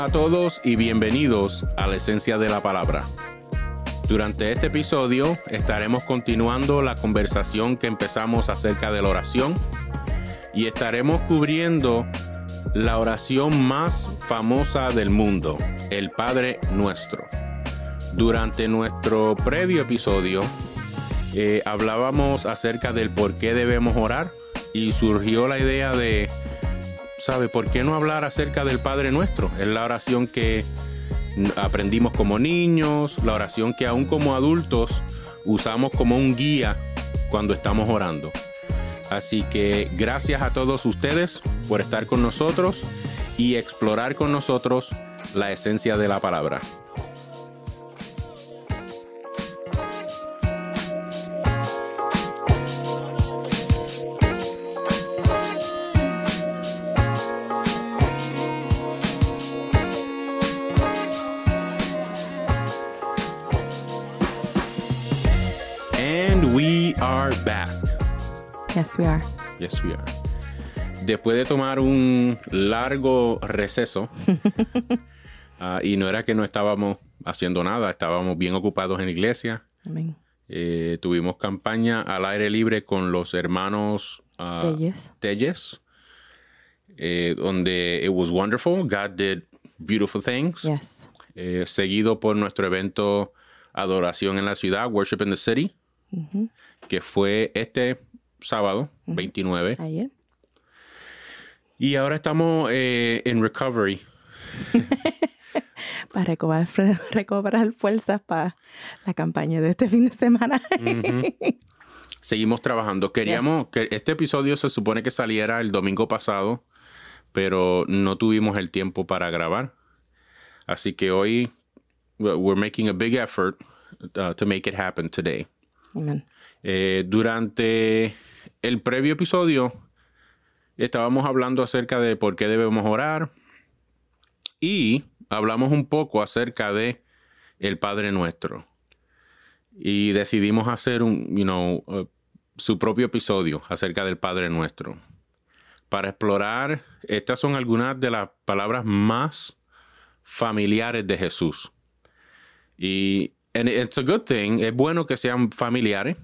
Hola a todos y bienvenidos a la esencia de la palabra. Durante este episodio estaremos continuando la conversación que empezamos acerca de la oración y estaremos cubriendo la oración más famosa del mundo, el Padre Nuestro. Durante nuestro previo episodio eh, hablábamos acerca del por qué debemos orar y surgió la idea de, ¿sabe? ¿Por qué no hablar acerca del Padre Nuestro? Es la oración que aprendimos como niños, la oración que aún como adultos usamos como un guía cuando estamos orando. Así que gracias a todos ustedes por estar con nosotros y explorar con nosotros la esencia de la palabra. We are. Yes, we are. Después de tomar un largo receso, ah, y no era que no estábamos haciendo nada, estábamos bien ocupados en la iglesia. Amén. Eh, tuvimos campaña al aire libre con los hermanos ah, Telles. Telles, eh, donde it was wonderful. God did beautiful things. Yes. Eh, seguido por nuestro evento Adoración en la Ciudad, Worship in the City, que fue este sábado 29. Ayer. Y ahora estamos eh, en recovery. Para recobrar, recobrar fuerzas para la campaña de este fin de semana. Seguimos trabajando. Queríamos que este episodio se supone que saliera el domingo pasado, pero no tuvimos el tiempo para grabar. Así que hoy we're making a big effort uh, to make it happen today. Amén. Eh, durante el previo episodio estábamos hablando acerca de por qué debemos orar y hablamos un poco acerca de el Padre Nuestro y decidimos hacer un, you know, uh, su propio episodio acerca del Padre Nuestro para explorar. Estas son algunas de las palabras más familiares de Jesús. Y and it's a good thing, es bueno que sean familiares,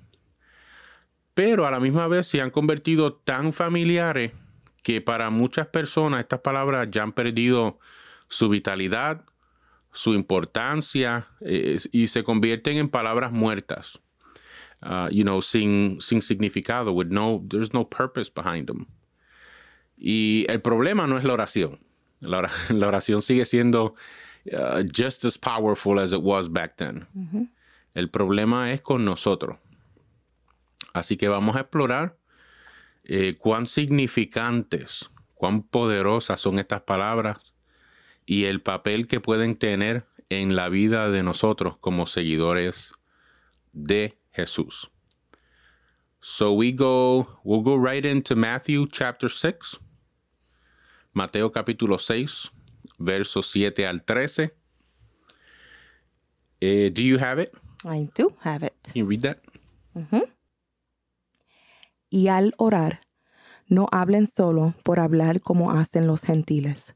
pero a la misma vez se han convertido tan familiares que para muchas personas estas palabras ya han perdido su vitalidad, su importancia eh, y se convierten en palabras muertas. Uh, you know, sin, sin significado, with no, there's no purpose behind them. Y el problema no es la oración. La, ora- la oración sigue siendo uh, just as powerful as it was back then. El problema es con nosotros. Así que vamos a explorar eh, cuán significantes, cuán poderosas son estas palabras y el papel que pueden tener en la vida de nosotros como seguidores de Jesús. So we go, we'll go right into Matthew chapter 6. Mateo capítulo 6, versos 7 al 13. Eh, do you have it? I do have it. Can you read that? Y al orar, no hablen solo por hablar como hacen los gentiles,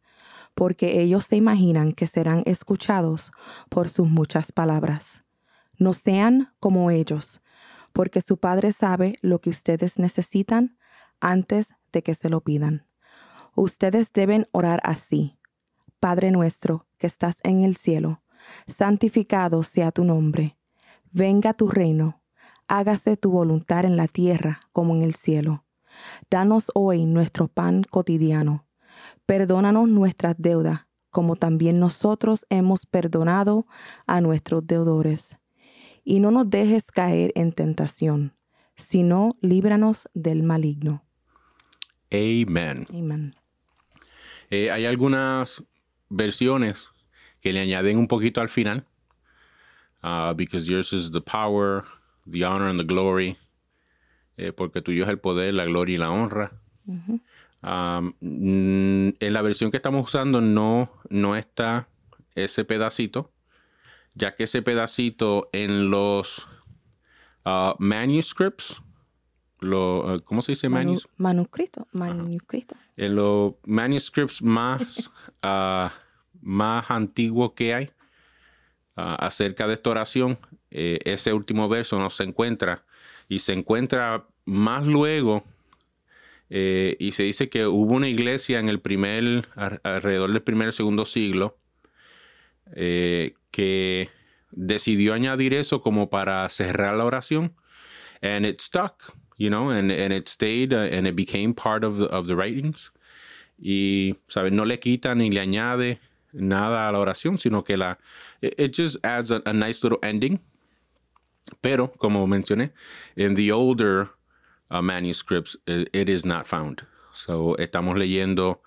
porque ellos se imaginan que serán escuchados por sus muchas palabras. No sean como ellos, porque su Padre sabe lo que ustedes necesitan antes de que se lo pidan. Ustedes deben orar así. Padre nuestro que estás en el cielo, santificado sea tu nombre. Venga tu reino. Hágase tu voluntad en la tierra como en el cielo. Danos hoy nuestro pan cotidiano. Perdónanos nuestras deudas, como también nosotros hemos perdonado a nuestros deudores. Y no nos dejes caer en tentación, sino líbranos del maligno. Amen. Amén. Eh, hay algunas versiones que le añaden un poquito al final. Uh, because yours is the power, the honor and the glory. Eh, porque tuyo es el poder, la gloria y la honra. Um, mm, en la versión que estamos usando no, no está ese pedacito, ya que ese pedacito en los uh, manuscripts, lo, uh, ¿cómo se dice Manu- manuscrito, manuscrito. en los manuscripts más, ah, más antiguos que hay ah, acerca de esta oración. Eh, ese último verso no se encuentra y se encuentra más luego eh, y se dice que hubo una iglesia en el primer, alrededor del primer segundo siglo, eh, que decidió añadir eso como para cerrar la oración. And it stuck, you know, and, and it stayed uh, and it became part of the, of the writings. Y, ¿sabes? No le quita ni le añade nada a la oración, sino que la, it, just adds a, nice little ending. Pero, como mencioné, in the older uh, manuscripts, it, is not found. So, estamos leyendo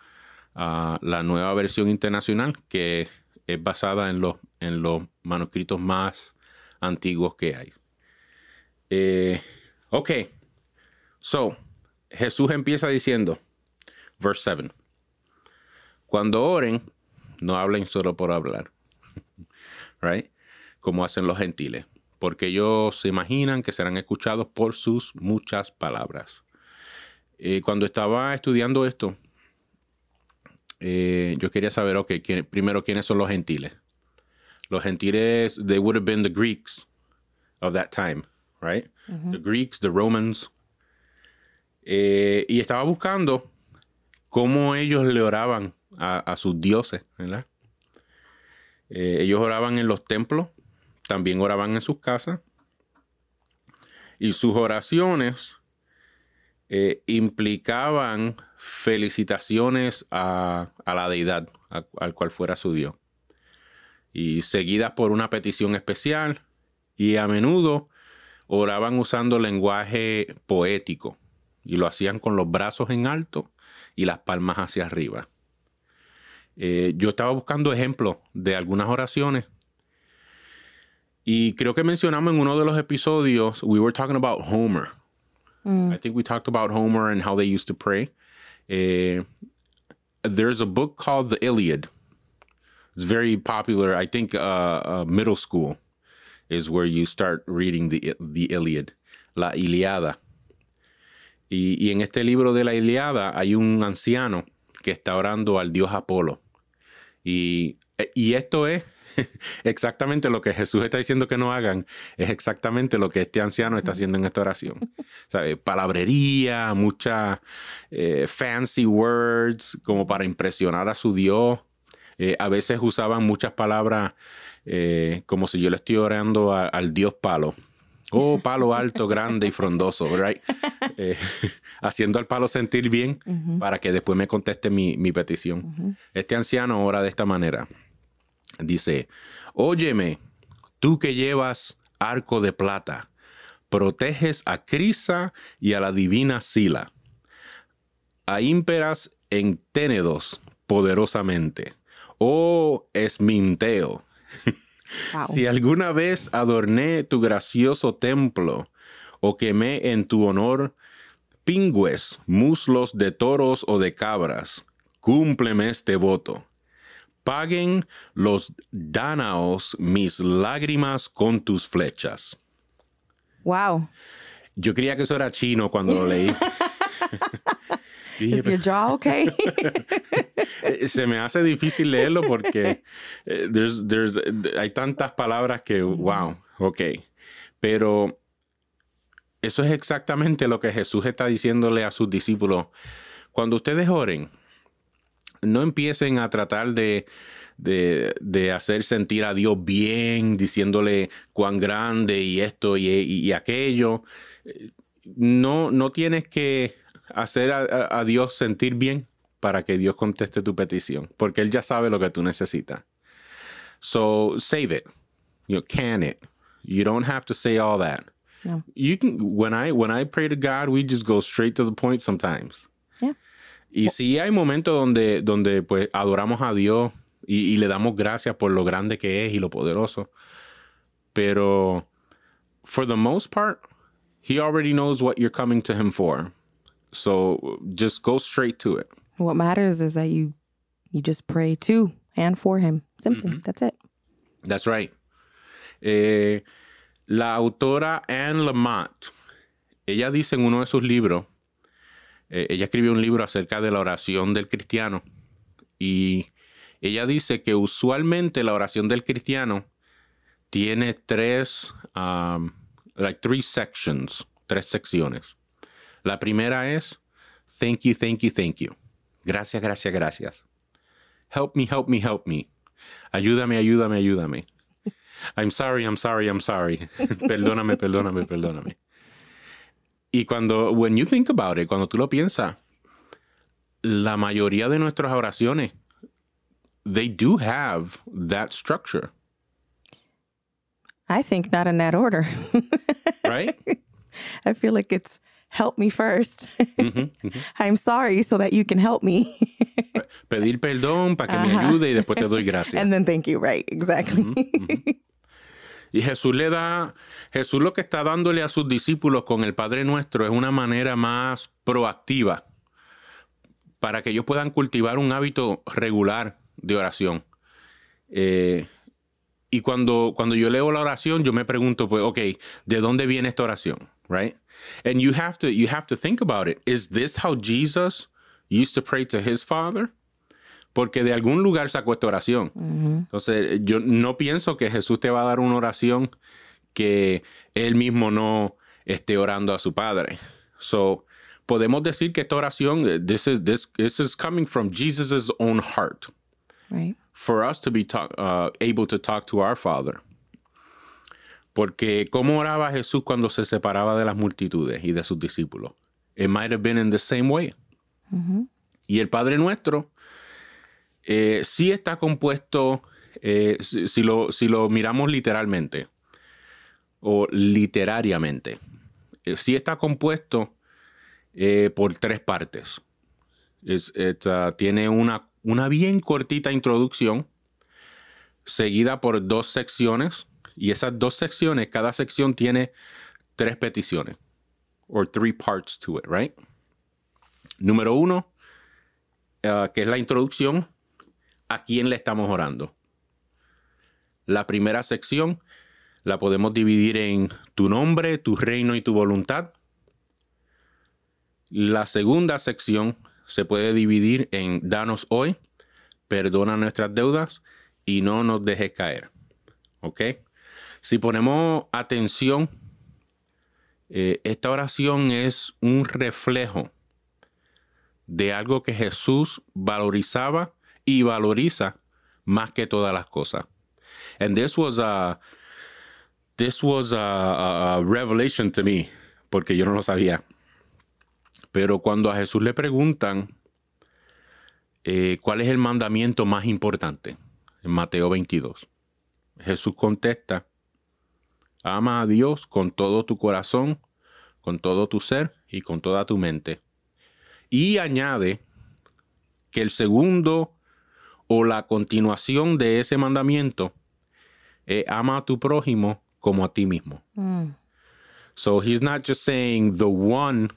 uh, la nueva versión internacional que es basada en los, en los manuscritos más antiguos que hay. Eh, ok, so Jesús empieza diciendo, verse 7, cuando oren, no hablen solo por hablar, right? Como hacen los gentiles, porque ellos se imaginan que serán escuchados por sus muchas palabras. Eh, cuando estaba estudiando esto, eh, yo quería saber, ok, primero, ¿quiénes son los gentiles? Los gentiles, they would have been the Greeks of that time, right? The Greeks, the Romans. Eh, y estaba buscando cómo ellos le oraban a, sus dioses, ¿verdad? Eh, ellos oraban en los templos, también oraban en sus casas. Y sus oraciones implicaban felicitaciones a, la deidad, al cual fuera su Dios. Y seguidas por una petición especial, y a menudo oraban usando lenguaje poético, y lo hacían con los brazos en alto y las palmas hacia arriba. Eh, yo estaba buscando ejemplos de algunas oraciones y creo que mencionamos en uno de los episodios, we were talking about Homer. Mm. I think we talked about Homer and how they used to pray. Uh, there's a book called The Iliad. It's very popular. I think uh, uh, middle school is where you start reading the, the Iliad, la Iliada. Y, y en este libro de la Iliada hay un anciano que está orando al dios Apolo. Y, y esto es exactamente lo que Jesús está diciendo que no hagan, es exactamente lo que este anciano está haciendo en esta oración. Palabrería, muchas eh, fancy words como para impresionar a su Dios. Eh, a veces usaban muchas palabras eh, como si yo le estoy orando al Dios palo. Oh, palo alto, grande y frondoso, right? haciendo al palo sentir bien para que después me conteste mi, petición. Este anciano ora de esta manera. Dice, óyeme, tú que llevas arco de plata, proteges a Crisa y a la divina Sila, a ímperas en ténedos poderosamente. Oh, esminteo. si alguna vez adorné tu gracioso templo o quemé en tu honor pingües, muslos de toros o de cabras, cúmpleme este voto paguen los danaos mis lágrimas con tus flechas. Wow. Yo creía que eso era chino cuando lo leí. Is your jaw okay? Se me hace difícil leerlo porque eh, there's, there's, hay tantas palabras que, wow, ok. Pero eso es exactamente lo que Jesús está diciéndole a sus discípulos. Cuando ustedes oren, no empiecen a tratar de, hacer sentir a Dios bien, diciéndole cuán grande y esto y, aquello. No, no tienes que hacer a, Dios sentir bien para que Dios conteste tu petición, porque Él ya sabe lo que tú necesitas. So save it. You can it. You don't have to say all that. You can when I when I pray to God, we just go straight to the point sometimes. Y sí hay momentos donde, donde pues adoramos a Dios y, le damos gracias por lo grande que es y lo poderoso. Pero for the most part, he already knows what you're coming to him for. So just go straight to it. What matters is that you you just pray to and for him. Simply. Mm-hmm. That's it. That's right. Eh, la autora Anne Lamott, ella dice en uno de sus libros eh, ella escribió un libro acerca de la oración del cristiano y ella dice que usualmente la oración del cristiano tiene tres, um, like three sections, tres secciones. La primera es, thank you, thank you, thank you. Gracias, gracias, gracias. Help me, help me, help me. Ayúdame, ayúdame, ayúdame. I'm sorry, I'm sorry, I'm sorry. perdóname, perdóname, perdóname. Y cuando, when you think about it, cuando tú lo piensas, la mayoría de nuestras oraciones, they do have that structure. I think not in that order. right? I feel like it's help me 1st i mm-hmm, I'm sorry so that you can help me. Pedir perdón para que me ayude y después te doy gracias. And then thank you, right, exactly. Mm-hmm, mm-hmm. Y Jesús le da, Jesús lo que está dándole a sus discípulos con el Padre Nuestro es una manera más proactiva para que ellos puedan cultivar un hábito regular de oración. Eh, y cuando, cuando yo leo la oración, yo me pregunto, pues, ok, ¿de dónde viene esta oración? Right? And you have to, you have to think about it. Is this how Jesus used to pray to his Father? Porque de algún lugar sacó esta oración. Entonces, yo no pienso que Jesús te va a dar una oración que él mismo no esté orando a su Padre. So, podemos decir que esta oración, this is, this, this is coming from Jesus' own heart. Right. For us to be talk, uh, able to talk to our Father. Porque ¿cómo oraba Jesús cuando se separaba de las multitudes y de sus discípulos? It might have been in the same way. Y el Padre Nuestro eh, sí está compuesto, eh, si, lo, si, lo, miramos literalmente o literariamente, eh, sí está compuesto por tres partes. Tiene una, una bien cortita introducción, seguida por dos secciones, y esas dos secciones, cada sección tiene tres peticiones, or three parts to it, right? Número uno, uh, que es la introducción, a quién le estamos orando. La primera sección la podemos dividir en tu nombre, tu reino y tu voluntad. La segunda sección se puede dividir en danos hoy, perdona nuestras deudas y no nos dejes caer. ¿Ok? Si ponemos atención, eh, esta oración es un reflejo de algo que Jesús valorizaba y valoriza más que todas las cosas. And this was a this was a, revelation to me, porque yo no lo sabía. Pero cuando a Jesús le preguntan eh, cuál es el mandamiento más importante, en Mateo 22, Jesús contesta, ama a Dios con todo tu corazón, con todo tu ser y con toda tu mente. Y añade que el segundo o la continuación de ese mandamiento es ama a tu prójimo como a ti mismo. Mm. So he's not just saying the one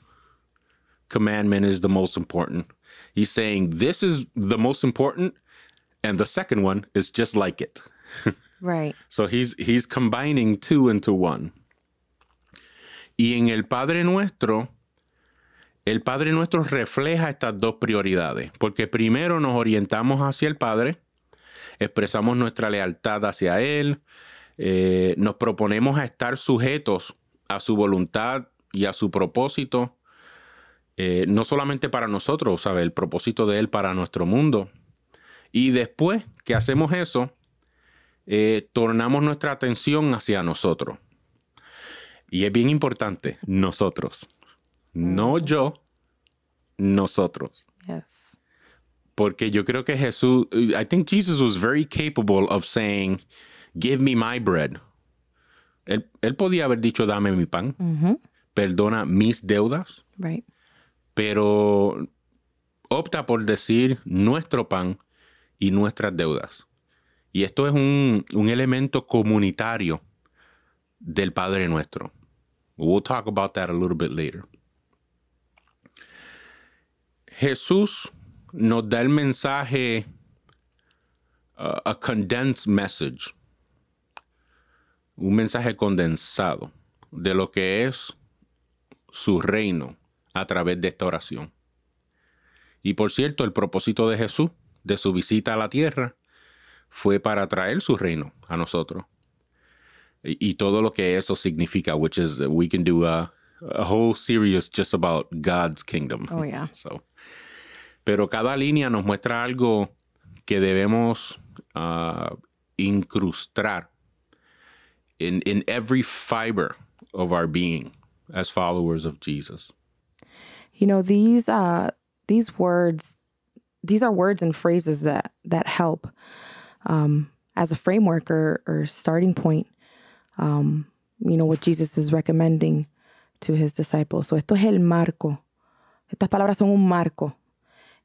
commandment is the most important. He's saying this is the most important and the second one is just like it. right. So he's he's combining two into one. Y en el Padre Nuestro el Padre nuestro refleja estas dos prioridades, porque primero nos orientamos hacia el Padre, expresamos nuestra lealtad hacia Él, eh, nos proponemos a estar sujetos a su voluntad y a su propósito, eh, no solamente para nosotros, ¿sabe? El propósito de Él para nuestro mundo. Y después que hacemos eso, eh, tornamos nuestra atención hacia nosotros. Y es bien importante, nosotros. No yo, nosotros. Yes. Porque yo creo que Jesús, I think Jesus was very capable of saying, give me my bread. Él, él podía haber dicho, dame mi pan, perdona mis deudas. Right. Pero opta por decir nuestro pan y nuestras deudas. Y esto es un, un elemento comunitario del Padre Nuestro. We'll talk about that a little bit later. Jesús nos da el mensaje, uh, a condensed message, un mensaje condensado de lo que es su reino a través de esta oración. Y por cierto, el propósito de Jesús de su visita a la tierra fue para traer su reino a nosotros. Y, y todo lo que eso significa, which is that we can do a, a whole series just about God's kingdom. Oh, yeah. So, pero cada línea nos muestra algo que debemos uh, incrustar in, in every fiber of our being as followers of Jesus. You know, these uh these words these are words and phrases that that help um as a framework or, or starting point. Um, you know, what Jesus is recommending to his disciples. So esto es el marco. Estas palabras son un marco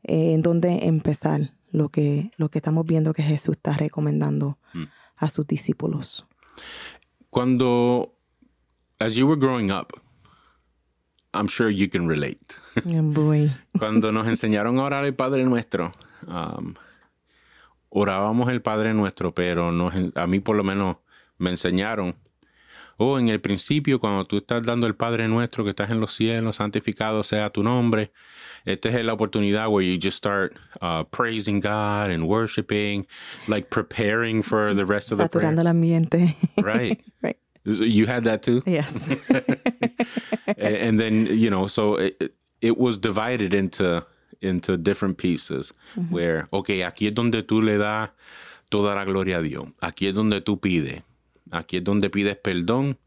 eh, en donde empezar lo que, lo que estamos viendo que Jesús está recomendando a sus discípulos. Cuando, as you were growing up, I'm sure you can relate. Boy, Cuando nos enseñaron a orar el Padre Nuestro, um, orábamos el Padre Nuestro, pero nos a mí por lo menos me enseñaron, oh, en el principio, cuando tú estás dando el Padre Nuestro que estás en los cielos, santificado sea tu nombre, esta es la oportunidad where you just start uh, praising God and worshiping, like preparing for the rest of the prayer. saturando el ambiente. Right. right. You had that too? Yes. and, then you know so it, it was divided into into different pieces where okay aquí es donde tú le das toda la gloria a Dios aquí es donde tú pides aquí es donde pides perdón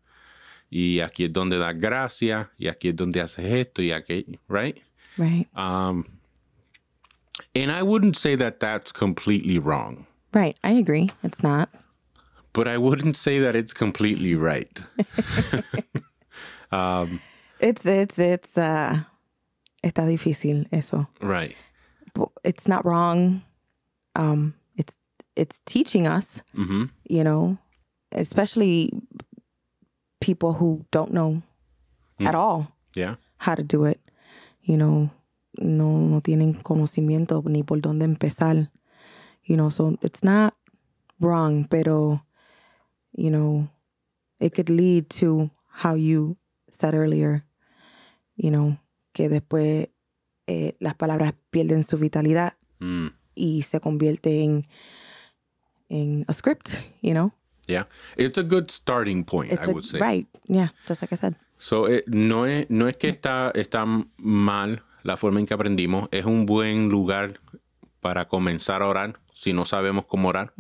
y aquí es donde das gracias y aquí es donde haces esto y aquello right right. um and I wouldn't say that that's completely wrong Right. I agree. It's not. but I wouldn't say that it's completely right It's it's it's uh está difícil eso. right But It's not wrong. Um it's it's teaching us, hmm you know, especially people who don't know at all yeah how to do it. You know, no no tienen conocimiento ni por dónde empezar. You know, so it's not wrong, pero you know, it could lead to how you said earlier, you know, que después eh, las palabras pierden su vitalidad mm. y se convierte en en a script, you know. Yeah, it's a good starting point, It's I a- would say. right, yeah, just like I said. So, eh, no, es, no es que está, está mal la forma en que aprendimos, es un buen lugar para comenzar a orar si no sabemos cómo orar.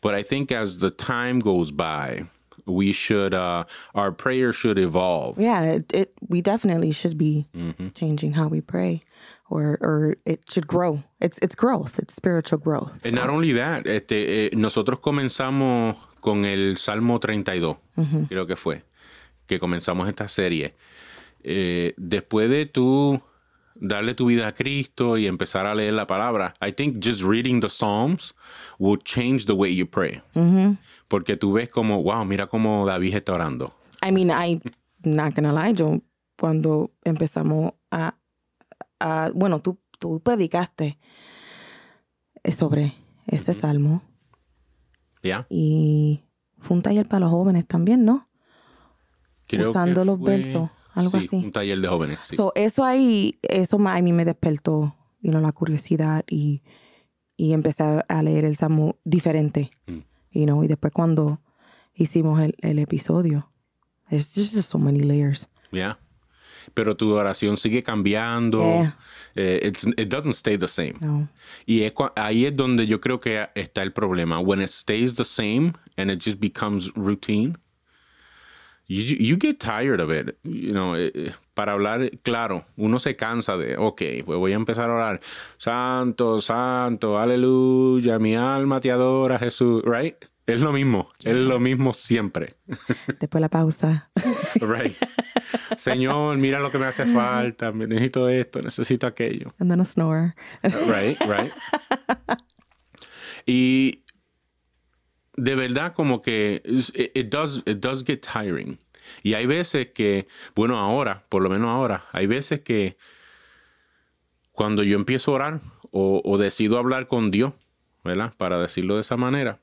But I think as the time goes by, we should, uh, our prayer should evolve. Yeah, it, it we definitely should be changing how we pray, or or it should grow. It's it's growth. It's spiritual growth. And not only that, este, eh, nosotros comenzamos con el Salmo 32, creo que fue, que comenzamos esta serie. Eh, después de tú darle tu vida a Cristo y empezar a leer la palabra, I think just reading the Psalms will change the way you pray. Porque tú ves como, wow, mira cómo David está orando. I mean, I'm not gonna lie, yo cuando empezamos a, a bueno, tú tú predicaste sobre ese salmo ¿Ya? y fue un taller para los jóvenes también, ¿no? Creo Usando que los fue- versos, algo sí, así. un taller de jóvenes. sí. So, eso ahí, eso a mí me despertó, you know, la curiosidad y, y empecé a leer el Salmo diferente, Mm. You know, y después cuando hicimos el, el episodio, there's just so many layers. Yeah. Pero tu oración sigue cambiando. Yeah. Eh, it's, it doesn't stay the same. No. Y es ahí es donde yo creo que está el problema. When it stays the same and it just becomes routine, you, you get tired of it. You know, eh, eh, para hablar claro, uno se cansa de, ok, pues voy a empezar a orar. Santo, santo, aleluya, mi alma te adora, Jesús, right? Es lo mismo, es lo mismo siempre. Después la pausa. Right. Señor, mira lo que me hace falta, necesito esto, necesito aquello. And then a snore. Right, right. y de verdad como que it, it does, it does get tiring. Y hay veces que, bueno, ahora, por lo menos ahora, hay veces que cuando yo empiezo a orar o, decido hablar con Dios, ¿verdad? Para decirlo de esa manera,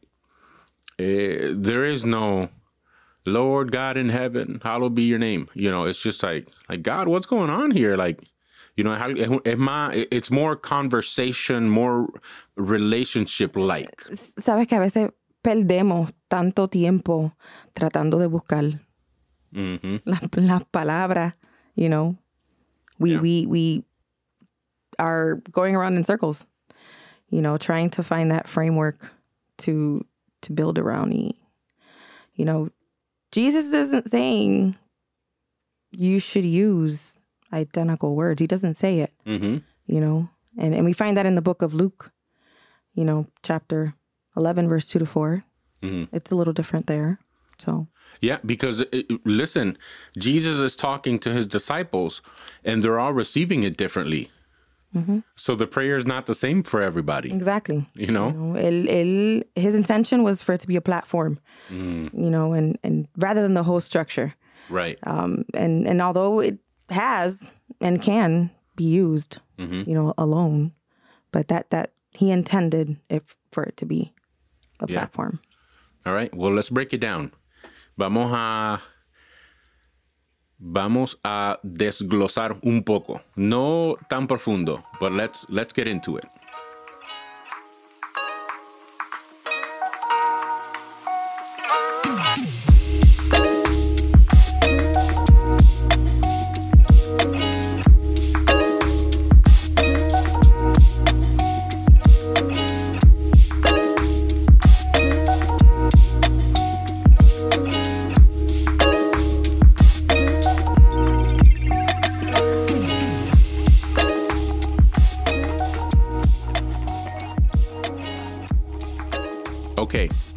eh, there is no Lord God in heaven, hallowed be your name. You know, it's just like, like God, what's going on here? Like, You know, es más, it's more conversation, more relationship like. Sabes que a veces perdemos tanto tiempo tratando de buscar Mhm. las, las palabras, you know. We, Yeah. we, we are going around in circles, you know, trying to find that framework to to build around. You know, Jesus isn't saying you should use identical words. He doesn't say it, Mhm. you know. And and we find that in the book of Luke, you know, chapter 11 verse 2 to 4. Mhm. It's a little different there. So, Yeah, because it, listen, Jesus is talking to his disciples and they're all receiving it differently. So the prayer is not the same for everybody, exactly. you know? You know, his intention was for it to be a platform, you know, and, and rather than the whole structure. Right. Um, and, and although it has and can be used, you know, alone, but that, that he intended it for it to be a Yeah. platform. All right. Well, let's break it down. Vamos a vamos a desglosar un poco. No tan profundo, but let's let's get into it.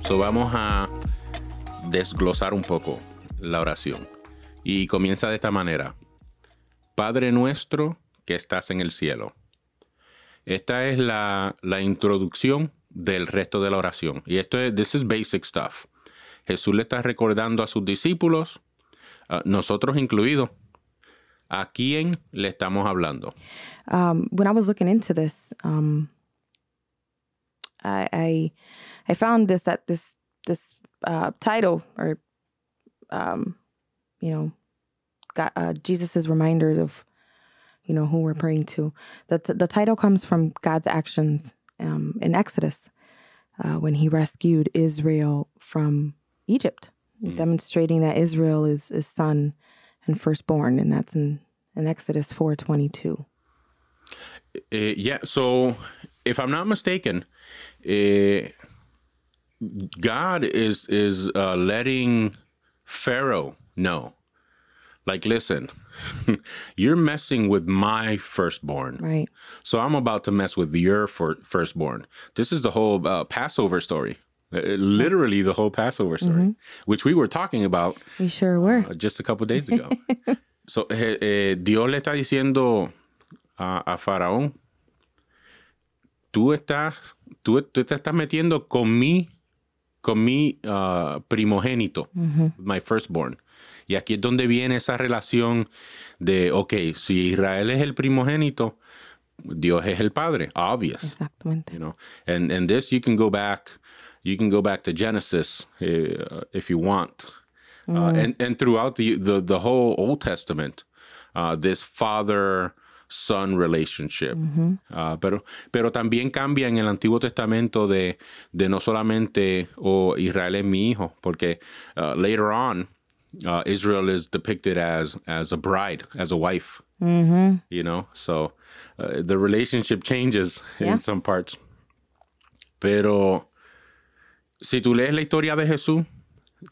So vamos a desglosar un poco la oración. Y comienza de esta manera. Padre nuestro que estás en el cielo. Esta es la, la introducción del resto de la oración. Y esto es, this is basic stuff. Jesús le está recordando a sus discípulos, nosotros incluidos, a quién le estamos hablando. um, when I was looking into this, um, I I found this that this this uh, title or um, you know, God, uh, Jesus's reminder of you know who we're praying to. The the title comes from God's actions um, in Exodus uh, when He rescued Israel from Egypt, demonstrating that Israel is is son and firstborn, and that's in in Exodus four twenty two. Uh, yeah. So, if I'm not mistaken, uh, God is is uh, letting Pharaoh know, like, listen, you're messing with my firstborn, Right. so I'm about to mess with your fir- firstborn. This is the whole uh, Passover story. Uh, literally the whole Passover story, which we were talking about We sure were. uh, just a couple days ago. so, eh, eh, Dios le está diciendo a, a Faraón, tú estás, tú, tú te estás metiendo con mi, con mi ah, primogénito, my firstborn. Y aquí es donde viene esa relación de, ok, si Israel es el primogénito, Dios es el padre, obvious Exactamente. you know and and this you can go back you can go back to genesis uh, if you want uh, and and throughout the the, the whole old testament uh, this father son relationship. Uh, pero pero también cambia en el antiguo testamento de de no solamente oh Israel es mi hijo porque uh, later on uh, Israel is depicted as as a bride as a wife. You know so uh, the relationship changes Yeah. in some parts. Pero si tú lees la historia de Jesús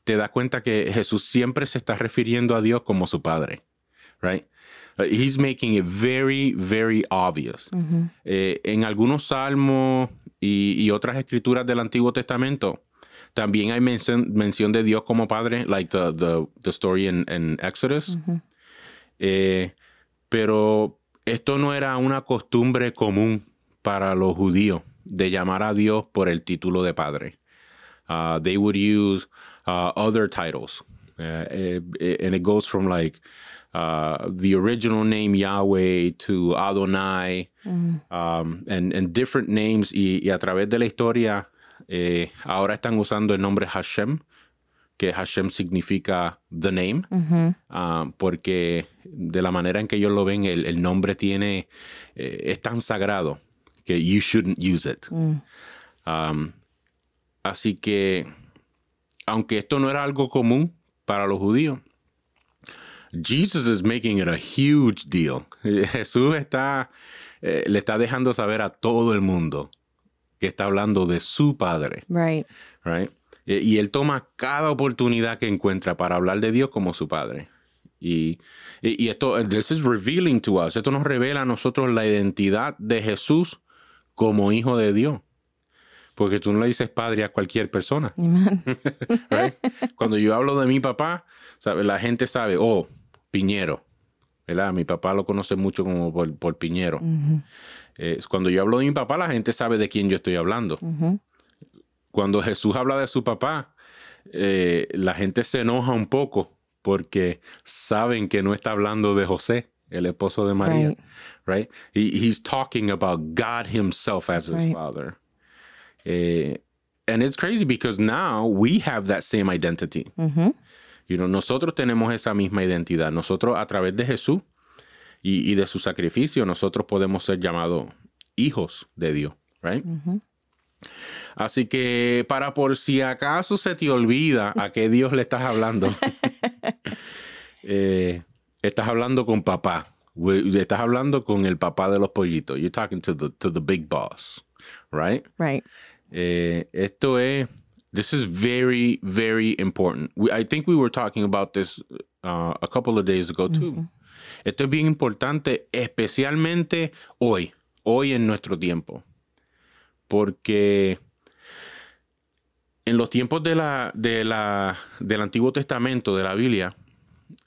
te das cuenta que Jesús siempre se está refiriendo a Dios como su padre right he's making it very very obvious Eh, en algunos salmos y, y otras escrituras del Antiguo Testamento también hay mención, mención de Dios como padre like the the, the story in, in Exodus eh, pero esto no era una costumbre común para los judíos de llamar a Dios por el título de padre. Uh, they would use uh, other titles. Uh, eh, and it goes from like uh, the original name Yahweh to Adonai um, and, and different names. Y, y a través de la historia, eh, ahora están usando el nombre Hashem, que Hashem significa the name, ah, porque de la manera en que ellos lo ven, el, el nombre tiene, eh, es tan sagrado que you shouldn't use it. Um, así que, aunque esto no era algo común para los judíos, Jesus is making it a huge deal. Jesús está, eh, le está dejando saber a todo el mundo que está hablando de su Padre. Right. Right? Y él toma cada oportunidad que encuentra para hablar de Dios como su Padre. Y, y, y esto, this is revealing to us. Esto nos revela a nosotros la identidad de Jesús como hijo de Dios. Porque tú no le dices padre a cualquier persona. Right? Cuando yo hablo de mi papá, ¿sabe? la gente sabe, oh, Piñero. ¿verdad? Mi papá lo conoce mucho como por, por Piñero. Eh, cuando yo hablo de mi papá, la gente sabe de quién yo estoy hablando. Cuando Jesús habla de su papá, eh, la gente se enoja un poco porque saben que no está hablando de José, el esposo de María. Right. Right? He- he's talking about God himself as his Right. father. Eh, and it's crazy because now we have that same identity. You know, nosotros tenemos esa misma identidad. Nosotros, a través de Jesús y, y de su sacrificio, nosotros podemos ser llamados hijos de Dios, right? Así que, para por si acaso se te olvida a qué Dios le estás hablando, eh, estás hablando con papá. Estás hablando con el papá de los pollitos. You're talking to the, to the big boss, right? Right. Eh, esto es, this is very, very important. We, I think we were talking about this uh, a couple of days ago too. Esto es bien importante, especialmente hoy, hoy en nuestro tiempo. Porque en los tiempos de la, de la, del Antiguo Testamento, de la Biblia,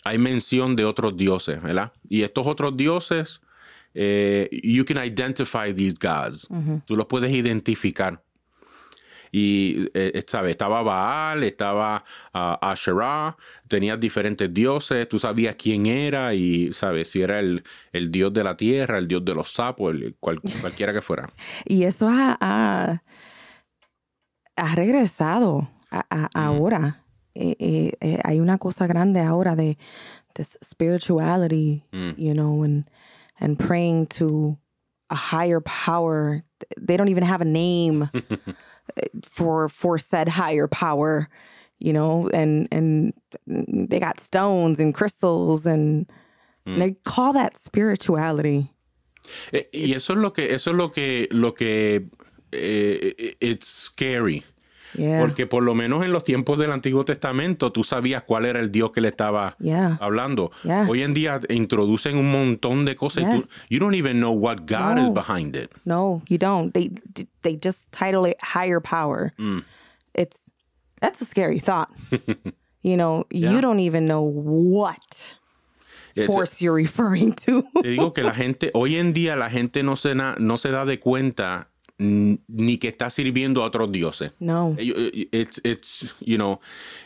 hay mención de otros dioses, ¿verdad? Y estos otros dioses, eh, you can identify these gods. Tú los puedes identificar. Y, eh, ¿sabes? Estaba Baal, estaba ah, Asherah, tenías diferentes dioses, tú sabías quién era y, ¿sabes? Si era el, el dios de la tierra, el dios de los sapos, el, cual- cualquiera que fuera. Y eso ha, ha, ha regresado a- a- ahora. Eh, eh, eh, hay una cosa grande ahora de this spirituality, you know, and and praying to a higher power. They don't even have a name for for said higher power, you know, and and they got stones and crystals and they call that spirituality. Eh, y eso es lo que, eso es lo que, lo que, eh, it's scary. Yeah. Porque por lo menos en los tiempos del Antiguo Testamento tú sabías cuál era el Dios que le estaba Yeah. hablando. Yeah. Hoy en día introducen un montón de cosas y tú, Yes. you don't even know what God is behind it. No, you don't. They they just title it higher power. It's that's a scary thought. you know, you don't even know what force you're referring to. te digo que la gente, hoy en día la gente no se, na- no se da de cuenta mm, ni que está sirviendo a otros dioses. no. Eh, It's, it's, you know,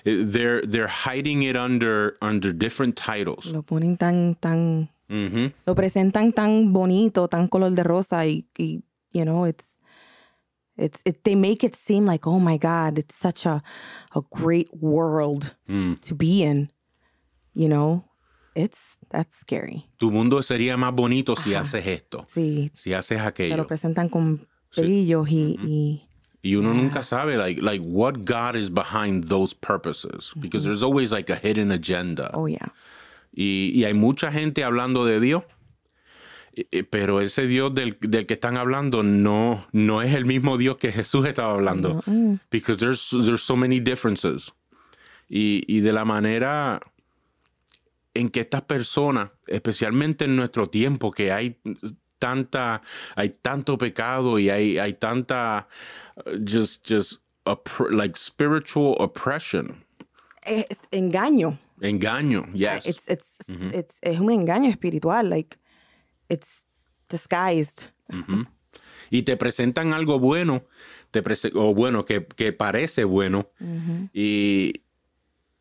eh, they're, they're hiding it under, under different titles. Lo ponen tan tan Ujú. lo presentan tan bonito, tan color de rosa y, y you know, it's it's it, they make it seem like, "Oh my god, it's such a a great world to be in." You know? It's that's scary. Tu mundo sería más bonito si haces esto, Sí, si haces te lo aquello. presentan con brillos y, y Y uno nunca sabe, like, like what God is behind those purposes. Because there's always like a hidden agenda. oh yeah. Y, y hay mucha gente hablando de Dios, eh, eh, pero ese Dios del, del que están hablando no, no es el mismo Dios que Jesús estaba hablando. Because there's, there's so many differences. Y, y de la manera en que estas personas, especialmente en nuestro tiempo, que hay tanta, hay tanto pecado y hay, hay tanta, uh, just, just, like spiritual oppression, Es engaño. engaño, yes. It's it's it's es un engaño espiritual like it's disguised. y te presentan algo bueno, te o bueno, que, que parece bueno, y,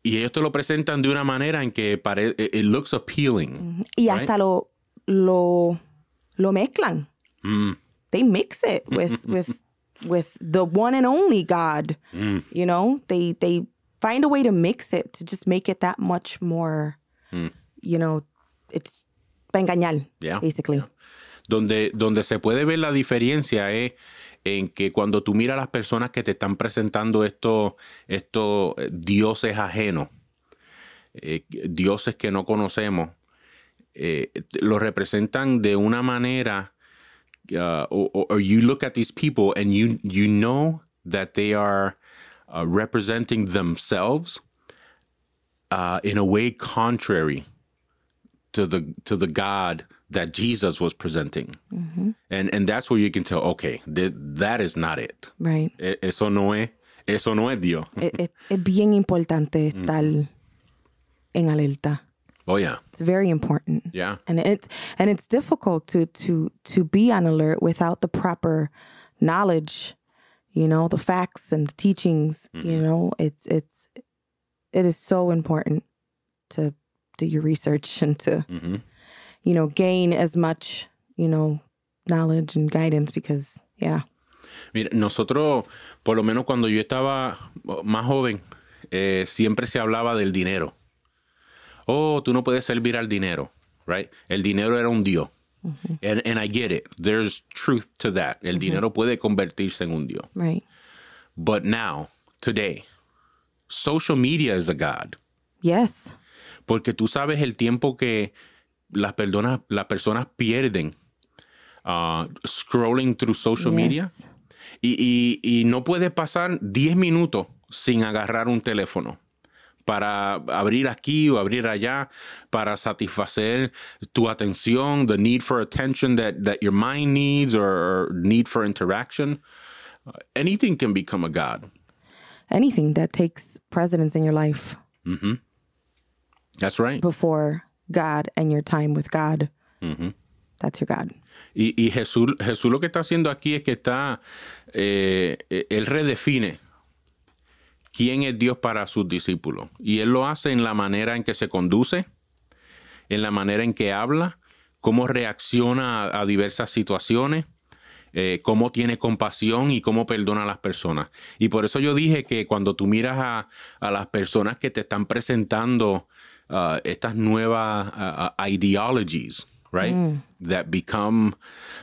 y ellos te lo presentan de una manera en que pare, it it looks appealing. Y right? hasta lo lo lo mezclan. Mm, They mix it with with with the one and only God. mm, You know, they they find a way to mix it to just make it that much more Mm. you know it's para engañar, Yeah. basically. Donde, donde se puede ver la diferencia es en que cuando tú miras a las personas que te están presentando estos estos eh, dioses ajenos, eh, dioses que no conocemos, eh, los representan de una manera, uh, or, or you look at these people and you, you know that they are uh, representing themselves uh, in a way contrary to the to the God that Jesus was presenting, and and that's where you can tell, okay, th- that is not it. Right. E- Eso no es, eso no es Dios. es, es- es bien importante estar en alerta. Oh yeah, It's very important. yeah, and it's and it's difficult to to to be on alert without the proper knowledge you know the facts and the teachings you know it's it's it is so important to do your research and to Mhm. you know gain as much you know knowledge and guidance because yeah Mira, nosotros, por lo menos cuando yo estaba más joven, eh, siempre se hablaba del dinero. Oh, tú no puedes servir al dinero, right? El dinero era un dios. and, and I get it. There's truth to that. El dinero puede convertirse en un dios. right But now, today, social media is a god. yes Porque tú sabes el tiempo que las personas, las personas pierden uh, scrolling through social media. Y- y no puede pasar 10 minutos sin agarrar un teléfono para abrir aquí o abrir allá, para satisfacer tu atención, the need for attention that, that your mind needs or, or need for interaction. Uh, anything can become a god. anything that takes precedence in your life That's right. before god and your time with god that's your god Y, y Jesús, Jesús lo que está haciendo aquí es que está, eh, eh, él redefine quién es Dios para sus discípulos. Y él lo hace en la manera en que se conduce, en la manera en que habla, cómo reacciona a, diversas situaciones, eh, cómo tiene compasión y cómo perdona a las personas. Y por eso yo dije que cuando tú miras a, las personas que te están presentando uh, estas nuevas uh, ideologies, right? Mm. That become,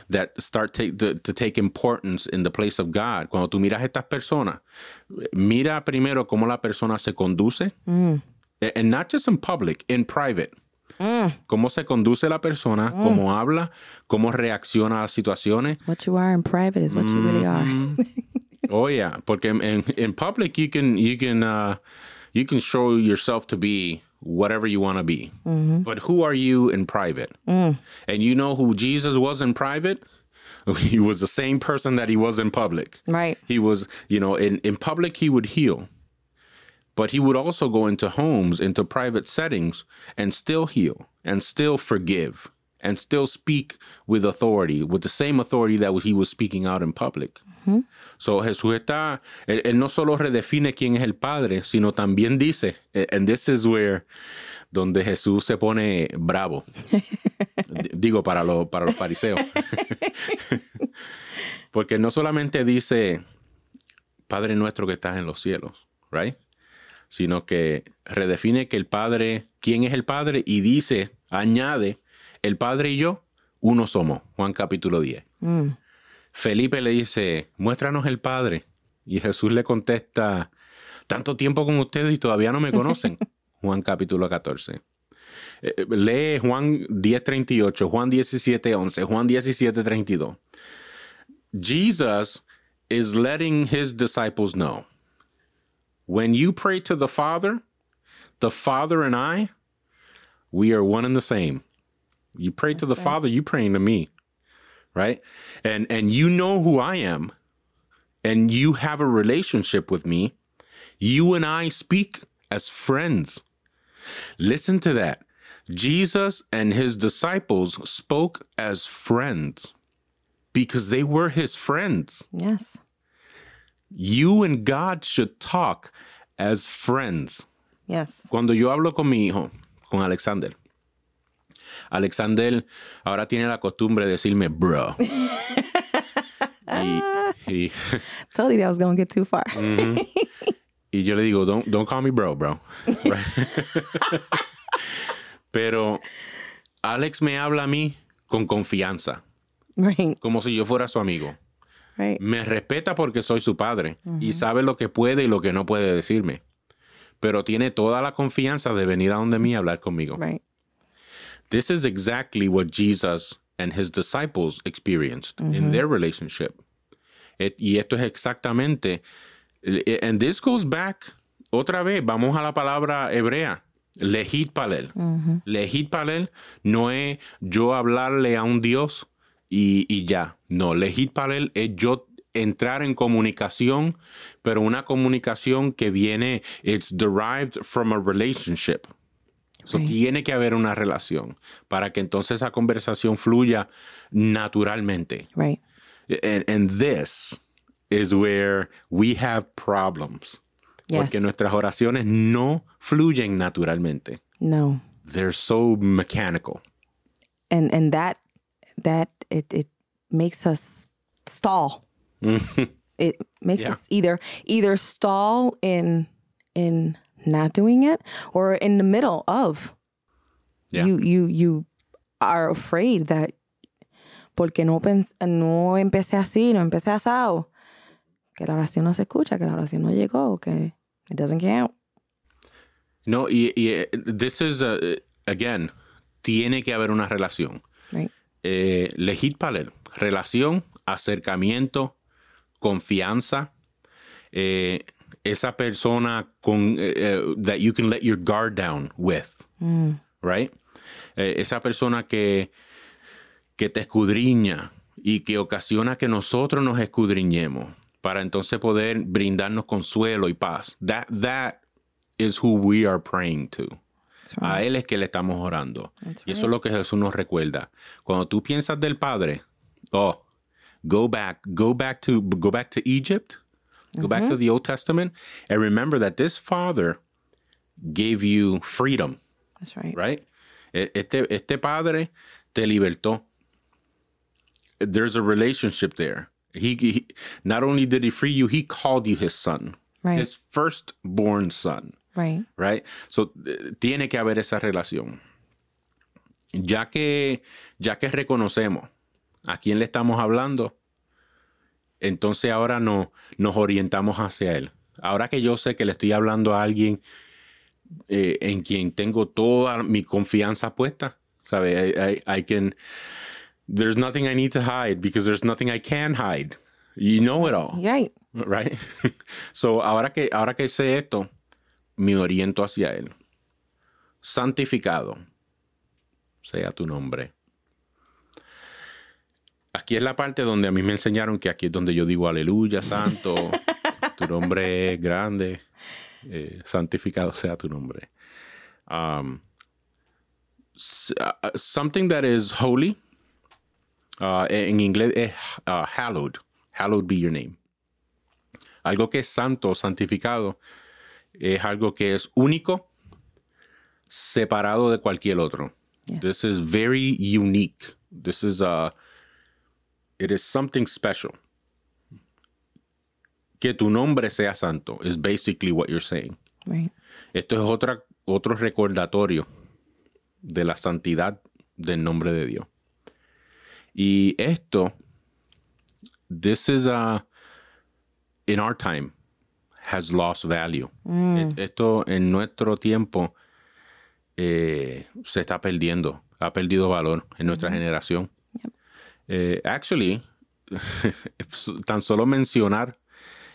that start take, to, to take importance in the place of God. Cuando tú miras estas personas, mira primero cómo la persona se conduce, mm. A- and not just in public, in private. Mm. Cómo se conduce la persona, cómo habla, cómo reacciona a situaciones. what you are in private is what you really are mm-hmm. Oh yeah, porque en, in public you can you can uh, you can show yourself to be whatever you want to be. Mm-hmm. But who are you in private? Mm. And you know who Jesus was in private? He was the same person that he was in public. right He was, you know, in, in public he would heal. But he would also go into homes, into private settings, and still heal, and still forgive, and still speak with authority, with the same authority that he was speaking out in public. So Jesús está, él, él no solo redefine quién es el Padre, sino también dice, eh, and this is where, donde Jesús se pone bravo. Digo, para, los para los fariseos. Porque no solamente dice, Padre nuestro que estás en los cielos, right? Sino que redefine que el Padre, quién es el Padre, y dice, añade, el Padre y yo, uno somos. Juan capítulo 10. Felipe le dice, muéstranos el Padre. Y Jesús le contesta, tanto tiempo con ustedes y todavía no me conocen. Juan capítulo 14. Eh, eh, lee Juan 10:38, Juan 17:11, Juan 17:32. Jesus is letting his disciples know when you pray to the Father, the Father and I, we are one and the same. You pray to the Father, you praying to me, right? And and you know who I am, and you have a relationship with me. You and I speak as friends. Listen to that. Jesus and his disciples spoke as friends because they were his friends. yes You and God should talk as friends. yes Cuando yo hablo con mi hijo, con Alexander, Alexander ahora tiene la costumbre de decirme bro. y, y- told you that was gonna get too far y yo le digo, don't, don't call me bro, bro. Pero Alex me habla a mí con confianza, Right. como si yo fuera su amigo. Right. Me respeta porque soy su padre y sabe lo que puede y lo que no puede decirme. Pero tiene toda la confianza de venir a donde mí a hablar conmigo. Right. This is exactly what Jesus and his disciples experienced in their relationship. Et- y esto es exactamente, eh, and this goes back, otra vez, vamos a la palabra hebrea, lehit palel. Lehit palel no es yo hablarle a un Dios y, y ya. No, lehit palel es yo entrar en comunicación, pero una comunicación que viene, it's derived from a relationship. So. Tiene que haber una relación para que entonces esa conversación fluya naturalmente. Right. And, and this is where we have problems. Yes. Porque nuestras oraciones no fluyen naturalmente. No. They're so mechanical. And and that that it it makes us stall. it makes Yeah. us either either stall in in not doing it or in the middle of. Yeah. You you you are afraid that porque no pens no empecé así, no empecé asado, que la oración no se escucha, que la oración no llegó, que it doesn't count. No, y, y, eh, this is, uh, again, tiene que haber una relación. Right. Eh, legit palel, relación, acercamiento, confianza. eh, esa persona con, eh, that you can let your guard down with, right? Eh, esa persona que, que te escudriña y que ocasiona que nosotros nos escudriñemos para entonces poder brindarnos consuelo y paz. That, that is who we are praying to. A Él es que le estamos orando. y eso es lo que Jesús nos recuerda. Cuando tú piensas del Padre, oh, go back, go back to, go back to Egypt, go back to the Old Testament, and remember that this Father gave you freedom, That's right. right? Este, este Padre te libertó. There's a relationship there. He, he not only did he free you, he called you his son, Right. his firstborn son. Right. right? So, eh, tiene que haber esa relación. Ya que, ya que reconocemos a quién le estamos hablando, entonces ahora no, nos orientamos hacia él. Ahora que yo sé que le estoy hablando a alguien eh, en quien tengo toda mi confianza puesta, ¿sabe? I, I, I can, there's nothing I need to hide because there's nothing I can hide. You know it all Right. right? so, ahora que, ahora que sé esto, me oriento hacia Él. Santificado sea tu nombre. Aquí es la parte donde a mí me enseñaron que aquí es donde yo digo aleluya, santo, tu nombre es grande, eh, santificado sea tu nombre. Um, s- uh, something that is holy, uh, en inglés es uh, hallowed, hallowed be your name. Algo que es santo, santificado, es algo que es único, separado de cualquier otro. This is very unique. This is uh it is something special. Que tu nombre sea santo is basically what you're saying. Right. Esto es otra, otro recordatorio de la santidad del nombre de Dios. Y esto, this is a, in our time, has lost value. E- Esto en nuestro tiempo eh, se está perdiendo, ha perdido valor en nuestra generación. Eh, actually, tan solo mencionar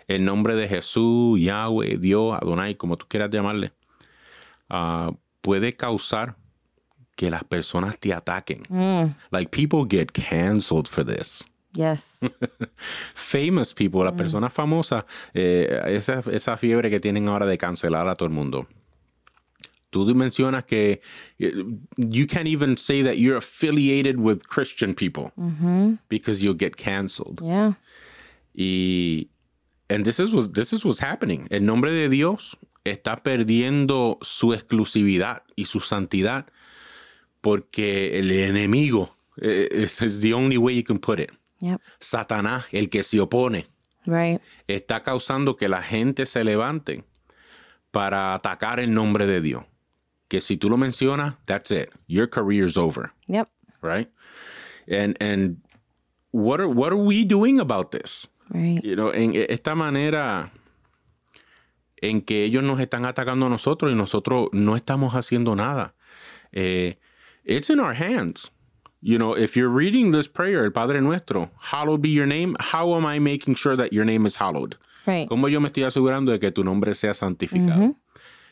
el nombre de Jesús, Yahweh, Dios, Adonai, como tú quieras llamarle, ah, puede causar que las personas te ataquen. Like people get canceled for this. Yes. Famous people, las personas famosas, eh, esa, esa fiebre que tienen ahora de cancelar a todo el mundo. Tú mencionas que eh, you can't even say that you're affiliated with Christian people because you'll get canceled. yeah. Y and this is what this is what's happening. El nombre de Dios está perdiendo su exclusividad y su santidad porque el enemigo eh, is, is the only way you can put it. Yep. Satanás, el que se opone, Right. está causando que la gente se levante para atacar el nombre de Dios. Que si tú lo mencionas, that's it. Your career's over, Yep. right? And and what are what are we doing about this? Right. You know, en esta manera en que ellos nos están atacando a nosotros y nosotros no estamos haciendo nada. Eh, it's in our hands. You know, if you're reading this prayer, el Padre Nuestro, hallowed be your name, how am I making sure that your name is hallowed? Right. ¿Cómo yo me estoy asegurando de que tu nombre sea santificado?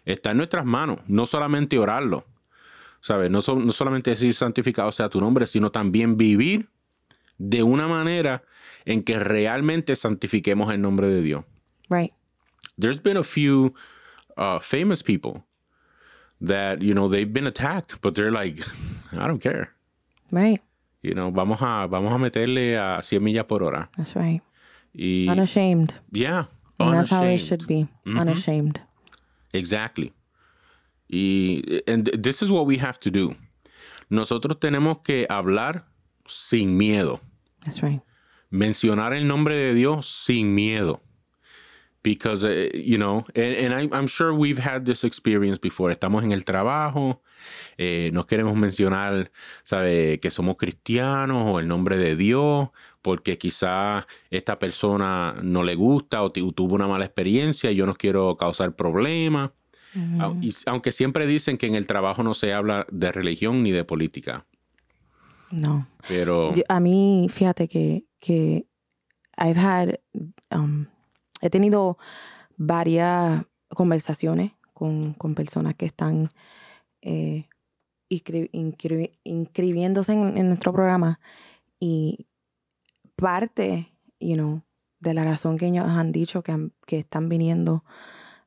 Está en nuestras manos, no solamente orarlo, ¿sabes? No, so- no solamente decir santificado sea tu nombre, sino también vivir de una manera en que realmente santifiquemos el nombre de Dios. Right. There's been a few uh, famous people that, you know, they've been attacked, but they're like, I don't care. Right. You know, vamos a, vamos a meterle a 100 millas por hora. That's right. Y, Unashamed. yeah, And that's how it unashamed. should be. Unashamed. Exactly. Y and th- this is what we have to do. Nosotros tenemos que hablar sin miedo. That's right. Mencionar el nombre de Dios sin miedo. Because, uh, you know, and, and I, I'm sure we've had this experience before. Estamos en el trabajo, eh, nos queremos mencionar, ¿sabe? Que somos cristianos o el nombre de Dios, porque quizá esta persona no le gusta o, tuvo una mala experiencia y yo no quiero causar problemas. Y- Aunque siempre dicen que en el trabajo no se habla de religión ni de política. No. Pero, Yo- a mí, fíjate que, que I've had, um, he tenido varias conversaciones con, con personas que están eh, inscri- inscri- inscribiéndose en, en nuestro programa y parte, you know, de la razón que ellos han dicho que, han- que están viniendo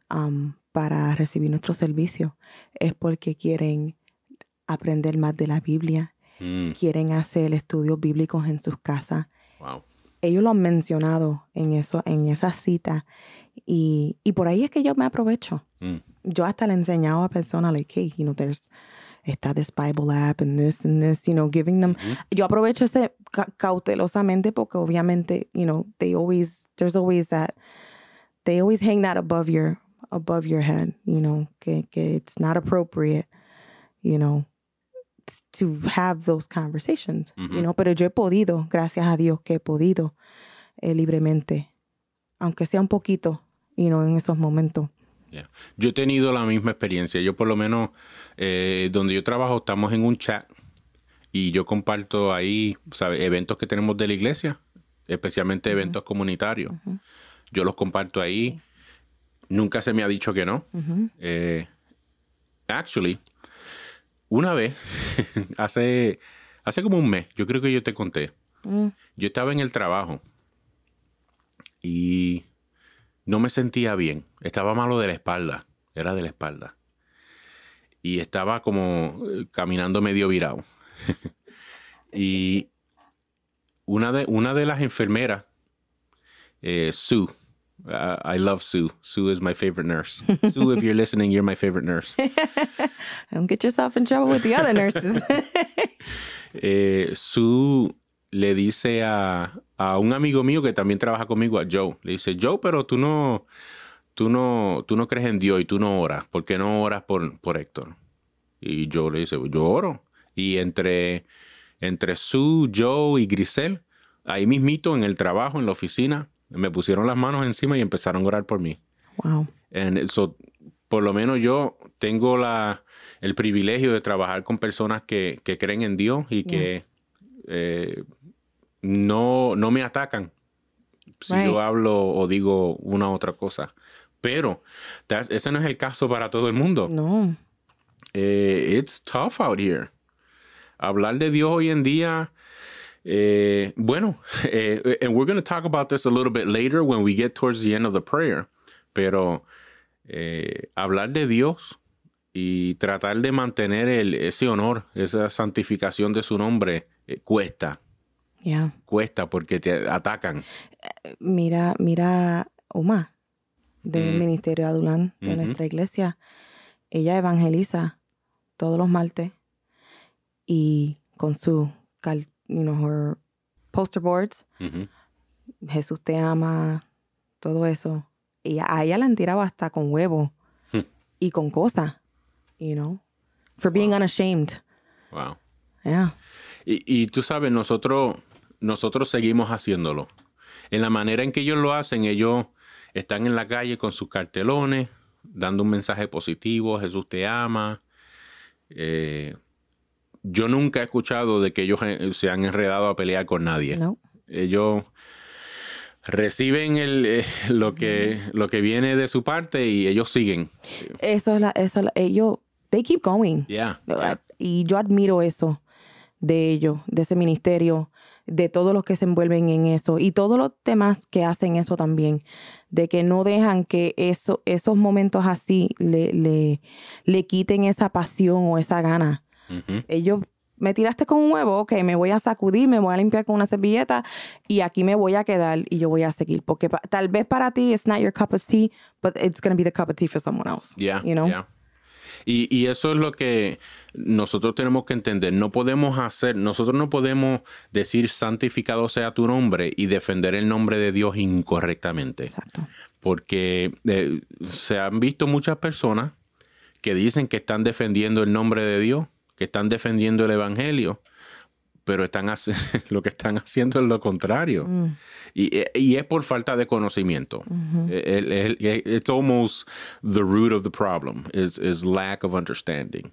um, para recibir nuestro servicio es porque quieren aprender más de la Biblia, mm, quieren hacer estudios bíblicos en sus casas. wow. Ellos lo han mencionado en eso, en esa cita. Y, y por ahí es que yo me aprovecho. Mm, Yo hasta le he enseñado a personas, like, hey, you know, there's, está this Bible app and this and this, you know, giving them. Yo aprovecho ese cautelosamente porque obviamente, you know, they always, there's always that, they always hang that above your, above your head, you know, que, que it's not appropriate, you know, to have those conversations, you know, pero yo he podido, gracias a Dios que he podido eh, libremente, aunque sea un poquito, you know, en esos momentos. Yeah. Yo he tenido la misma experiencia. Yo por lo menos, eh, donde yo trabajo, estamos en un chat y yo comparto ahí, ¿sabe? Eventos que tenemos de la iglesia, especialmente eventos comunitarios. Yo los comparto ahí. Nunca se me ha dicho que no. Eh, actually, una vez, hace, hace como un mes, yo creo que yo te conté. Yo estaba en el trabajo y no me sentía bien. Estaba malo de la espalda. Era de la espalda. Y estaba como eh, caminando medio virado. y una de, una de las enfermeras, eh, Sue, uh, I love Sue. Sue is my favorite nurse. Sue, if you're listening, you're my favorite nurse. Don't get yourself in trouble with the other nurses. Eh, Sue le dice a, a un amigo mío que también trabaja conmigo, a Joe, le dice, Joe, pero tú no, tú no, tú no crees en Dios y tú no oras. ¿Por qué no oras por, por Héctor? Y Joe le dice, yo oro. Y entre, entre Sue, Joe y Grisel, ahí mismito en el trabajo, en la oficina, me pusieron las manos encima y empezaron a orar por mí. wow. And so, por lo menos yo tengo la, el privilegio de trabajar con personas que, que creen en Dios y que eh, no, no me atacan si Right. yo hablo o digo una u otra cosa. Pero that- ese no es el caso para todo el mundo. No. Eh, it's tough out here. Hablar de Dios hoy en día, eh, bueno, eh, and we're going to talk about this a little bit later when we get towards the end of the prayer, pero eh, hablar de Dios y tratar de mantener el, ese honor, esa santificación de su nombre, eh, cuesta, Yeah. cuesta porque te atacan. Mira, mira, Oma, del Mm. Ministerio Adulán de Ujú. nuestra iglesia. Ella evangeliza todos los martes y con su, cal- you know, her poster boards, Ujú. Jesús te ama, todo eso. Y a ella la han tirado hasta con huevo Hmm. y con cosas, you know. for being unashamed. Wow. Yeah. Y, y tú sabes, nosotros, nosotros seguimos haciéndolo. En la manera en que ellos lo hacen, ellos están en la calle con sus cartelones, dando un mensaje positivo, Jesús te ama. Eh, yo nunca he escuchado de que ellos eh, se han enredado a pelear con nadie. No. Ellos reciben el, eh, lo, que, lo que viene de su parte y ellos siguen. Eso es la, eso es la- ellos, they keep going. Yeah. Y yo admiro eso de ellos, de ese ministerio, de todos los que se envuelven en eso y todos los demás que hacen eso también, de que no dejan que eso, esos momentos así le, le, le quiten esa pasión o esa gana. Ellos, me tiraste con un huevo, ok, me voy a sacudir, me voy a limpiar con una servilleta y aquí me voy a quedar y yo voy a seguir. Porque tal vez para ti it's not your cup of tea, but it's going to be the cup of tea for someone else. Yeah, you know? yeah. Y, y eso es lo que nosotros tenemos que entender. No podemos hacer, nosotros no podemos decir santificado sea tu nombre y defender el nombre de Dios incorrectamente. Exacto. Porque eh, se han visto muchas personas que dicen que están defendiendo el nombre de Dios, que están defendiendo el Evangelio, pero están lo que están haciendo es lo contrario. Mm. Y, y es por falta de conocimiento. El- el- el- it's almost the root of the problem, is, is lack of understanding.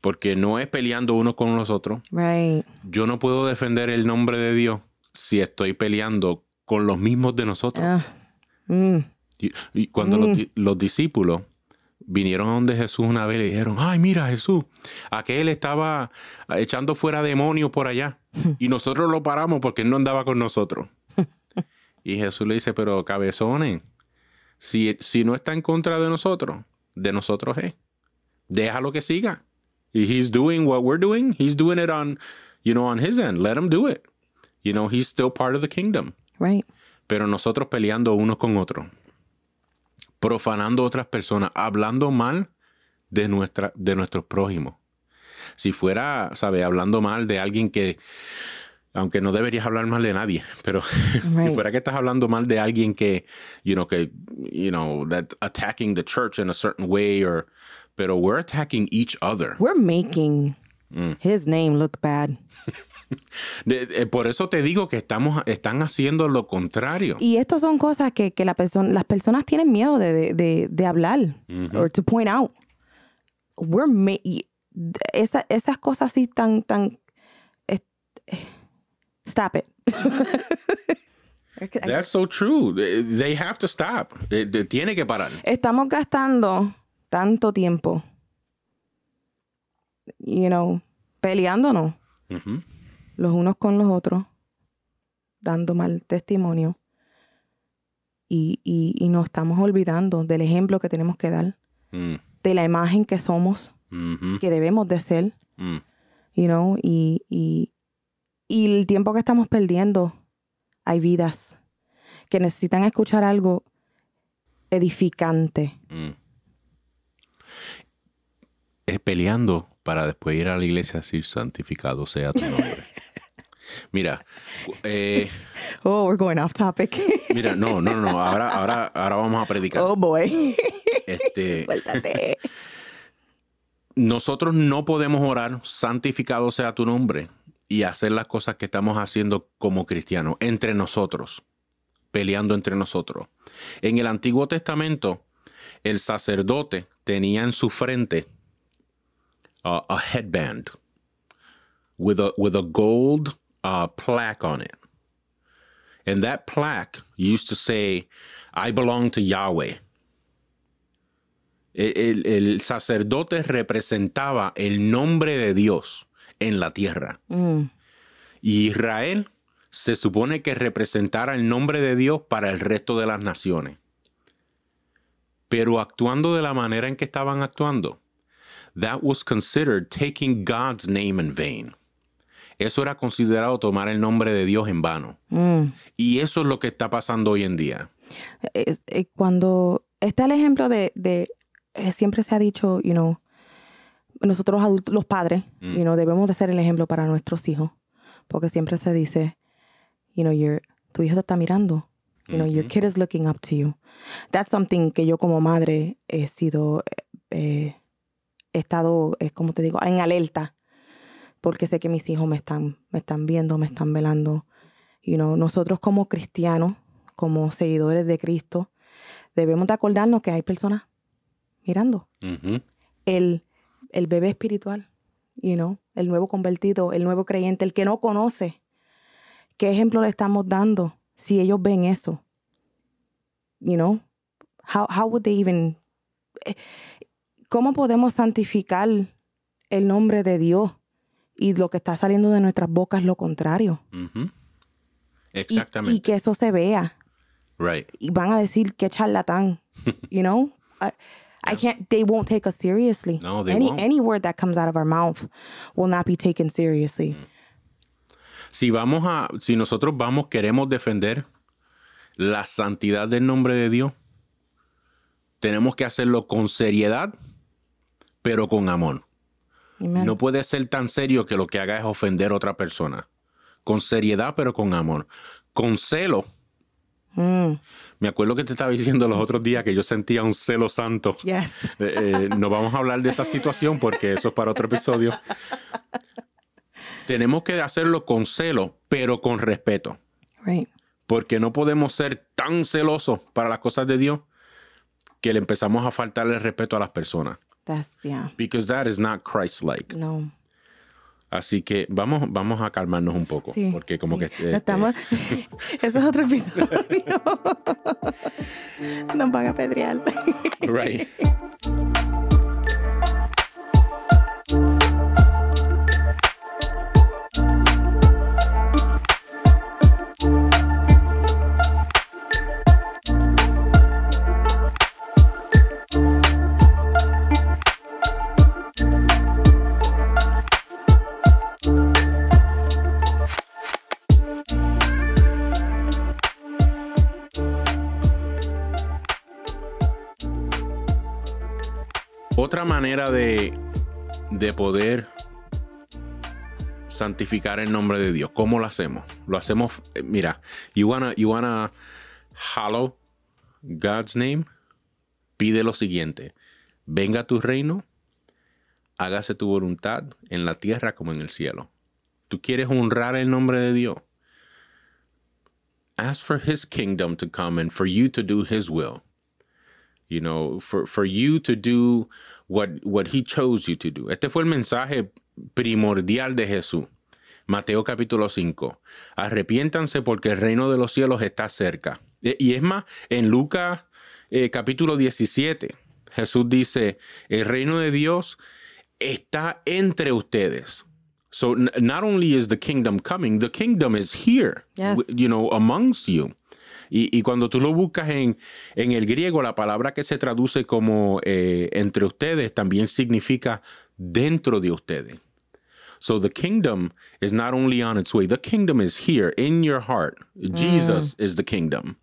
Porque no es peleando uno con los otros. Right. Yo no puedo defender el nombre de Dios si estoy peleando con los mismos de nosotros. Ah. Mm. Y, y cuando los, los discípulos vinieron a donde Jesús una vez y le dijeron, ay, mira Jesús, aquel estaba echando fuera demonios por allá y nosotros lo paramos porque él no andaba con nosotros. y Jesús le dice, pero cabezones, si, si no está en contra de nosotros, de nosotros es. Déjalo que siga. He's doing what we're doing. He's doing it on, you know, on his end. Let him do it. You know, he's still part of the kingdom Right. pero nosotros peleando unos con otros, profanando a otras personas, hablando mal de, nuestra, de nuestros prójimos. Si fuera, ¿sabe? Hablando mal de alguien que, aunque no deberías hablar mal de nadie, pero si fuera que estás hablando mal de alguien que, you know, que, you know, that attacking the church in a certain way, or, pero we're attacking each other. We're making Mm. his name look bad. De- de- por eso te digo que estamos, están haciendo lo contrario. Y estas son cosas que, que la persona, las personas tienen miedo de, de, de, de hablar or to point out. We're esa- esas cosas así tan, tan. stop it. That's so true. They have to stop. Eh, Tiene que parar. Estamos gastando tanto tiempo, you know, peleándonos Ujú. Los unos con los otros, dando mal testimonio. Y, y, y nos estamos olvidando del ejemplo que tenemos que dar, Mm, de la imagen que somos, ujú, que debemos de ser, mm. you know, y, y, y el tiempo que estamos perdiendo, hay vidas que necesitan escuchar algo edificante. Mm. Es peleando para después ir a la iglesia a decir santificado sea tu nombre. Mira, eh, Oh, we're going off topic. mira, no, no, no, ahora, ahora, ahora vamos a predicar. oh boy. Este, Suéltate. nosotros no podemos orar, santificado sea tu nombre, y hacer las cosas que estamos haciendo como cristianos, entre nosotros, peleando entre nosotros. En el Antiguo Testamento, el sacerdote tenía en su frente uh, a headband with a, with a gold uh, plaque on it. And that plaque used to say, I belong to Yahweh. El, el- el sacerdote representaba el nombre de Dios en la tierra. Mm, Y Israel se supone que representara el nombre de Dios para el resto de las naciones. Pero actuando de la manera en que estaban actuando, that was considered taking God's name in vain. Eso era considerado tomar el nombre de Dios en vano. mm. Y eso es lo que está pasando hoy en día. es- eh, cuando está el ejemplo de, de eh, siempre se ha dicho, you know, nosotros los adultos, los padres, Mm. you know, debemos de ser el ejemplo para nuestros hijos, porque siempre se dice, you know, your, tu hijo te está mirando, you know, your kid is looking up to you. That's something que yo como madre he sido, eh, he estado, es como te digo, en alerta, porque sé que mis hijos me están, me están viendo, me están velando. You know, nosotros como cristianos, como seguidores de Cristo, debemos de acordarnos que hay personas mirando. El, el bebé espiritual, you know, el nuevo convertido, el nuevo creyente, el que no conoce. ¿Qué ejemplo le estamos dando si ellos ven eso? You know, how, how would they even... eh, ¿Cómo podemos santificar el nombre de Dios y lo que está saliendo de nuestras bocas es lo contrario? Exactamente. y que eso se vea. right. y van a decir que charlatán, you know? I, I can't, they won't take us seriously. No, they any, won't. any word that comes out of our mouth will not be taken seriously. Si vamos a, si nosotros vamos, queremos defender la santidad del nombre de Dios, tenemos que hacerlo con seriedad, pero con amor. Amen. No puede ser tan serio que lo que haga es ofender a otra persona. Con seriedad, pero con amor. Con celo. Mm, Me acuerdo que te estaba diciendo los otros días que yo sentía un celo santo. yes. Eh, eh, no vamos a hablar de esa situación porque eso es para otro episodio. Tenemos que hacerlo con celo, pero con respeto. Right. Porque no podemos ser tan celosos para las cosas de Dios que le empezamos a faltarle respeto a las personas. That's, yeah. Because that is not Christ-like. No. Así que vamos, vamos a calmarnos un poco. Sí. Porque como que... Este, estamos. Eso es otro episodio. Nos van a pedrear. right. Otra manera de, de poder santificar el nombre de Dios. ¿Cómo lo hacemos? Lo hacemos, eh, mira, you wanna, you wanna hallow God's name. Pide lo siguiente: venga tu reino, hágase tu voluntad en la tierra como en el cielo. Tú quieres honrar el nombre de Dios. Ask for His kingdom to come and for you to do His will. You know, for, for you to do what, what He chose you to do. Este fue el mensaje primordial de Jesús. Mateo capítulo 5. Arrepiéntanse porque el reino de los cielos está cerca. E- Y es más, en Lucas eh, capítulo 17, Jesús dice, el reino de Dios está entre ustedes. So not only is the kingdom coming, the kingdom is here, Yes. you know, amongst you. Y, y cuando tú lo buscas en, en el griego, la palabra que se traduce como eh, entre ustedes también significa dentro de ustedes. So the kingdom is not only on its way, the kingdom is here in your heart. Jesus is the kingdom.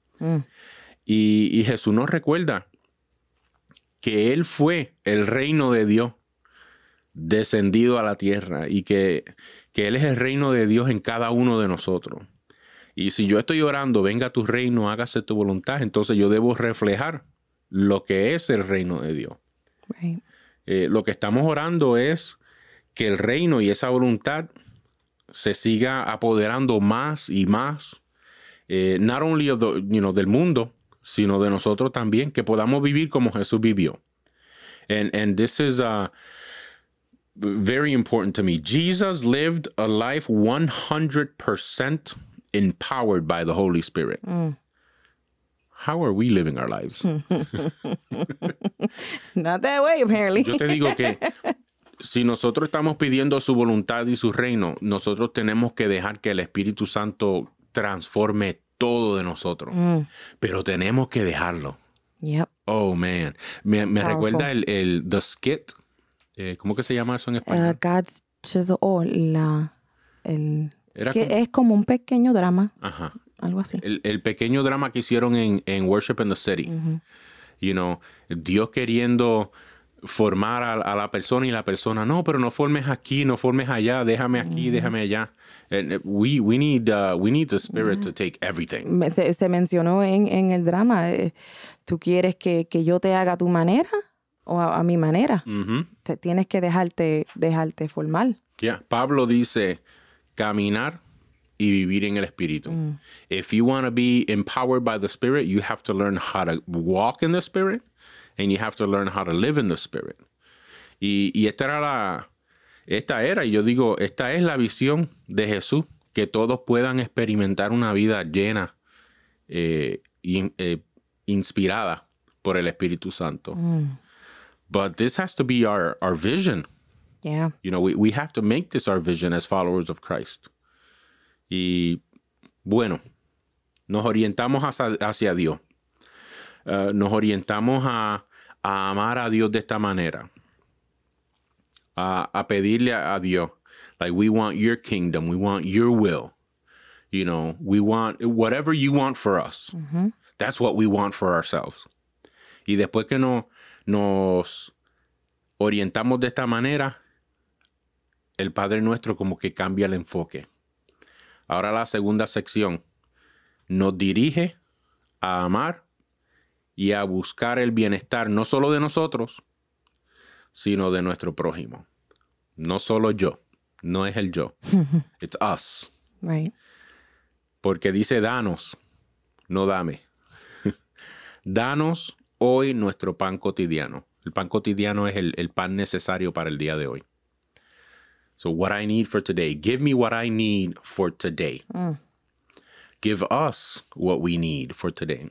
Y, y Jesús nos recuerda que Él fue el reino de Dios descendido a la tierra y que, que Él es el reino de Dios en cada uno de nosotros. Y si yo estoy orando, venga tu reino, hágase tu voluntad, entonces yo debo reflejar lo que es el reino de Dios. Right. Eh, lo que estamos orando es que el reino y esa voluntad se siga apoderando más y más, eh, not only of the- you know, del mundo, sino de nosotros también, que podamos vivir como Jesús vivió. And, and this is uh, very important to me. Jesus lived a life 100% empowered by the Holy Spirit. How are we living our lives? Not that way, apparently. Yo te digo que si nosotros estamos pidiendo su voluntad y su reino, nosotros tenemos que dejar que el Espíritu Santo transforme todo de nosotros. Pero tenemos que dejarlo. Yep. Oh, man. Me, me recuerda el, el The Skit. Eh, ¿Cómo que se llama eso en Uh, español? God's chisel. Oh, la. El, Era es, que como- es como un pequeño drama, Ajá. algo así. El, el pequeño drama que hicieron en, en Worship in the City. You know, Dios queriendo formar a, a la persona y la persona, no, pero no formes aquí, no formes allá, déjame aquí, déjame allá. And uh, we, we, need, uh, we need the Spirit to take everything. Se, se mencionó en, en el drama. eh, ¿Tú quieres que, que yo te haga a tu manera o a, a mi manera. Te tienes que dejarte, dejarte formar. Yeah. Pablo dice caminar y vivir en el espíritu. If you want to be empowered by the spirit, you have to learn how to walk in the spirit and you have to learn how to live in the spirit. Y, y esta era la esta era, y yo digo, esta es la visión de Jesús, que todos puedan experimentar una vida llena eh, eh, inspirada por el Espíritu Santo. But this has to be our, our vision. Yeah. You know, we, we have to make this our vision as followers of Christ. Y bueno, nos orientamos hacia, hacia Dios. Uh, nos orientamos a, a amar a Dios de esta manera. A, a pedirle a, a Dios. Like, we want your kingdom. We want your will. You know, we want whatever you want for us. That's what we want for ourselves. Y después que no, nos orientamos de esta manera, el Padre Nuestro como que cambia el enfoque. Ahora la segunda sección nos dirige a amar y a buscar el bienestar no solo de nosotros, sino de nuestro prójimo. No solo yo, no es el yo, it's us. Right. Porque dice danos, no dame. danos hoy nuestro pan cotidiano. El pan cotidiano es el, el pan necesario para el día de hoy. So, what I need for today. Give me what I need for today. Give us what we need for today.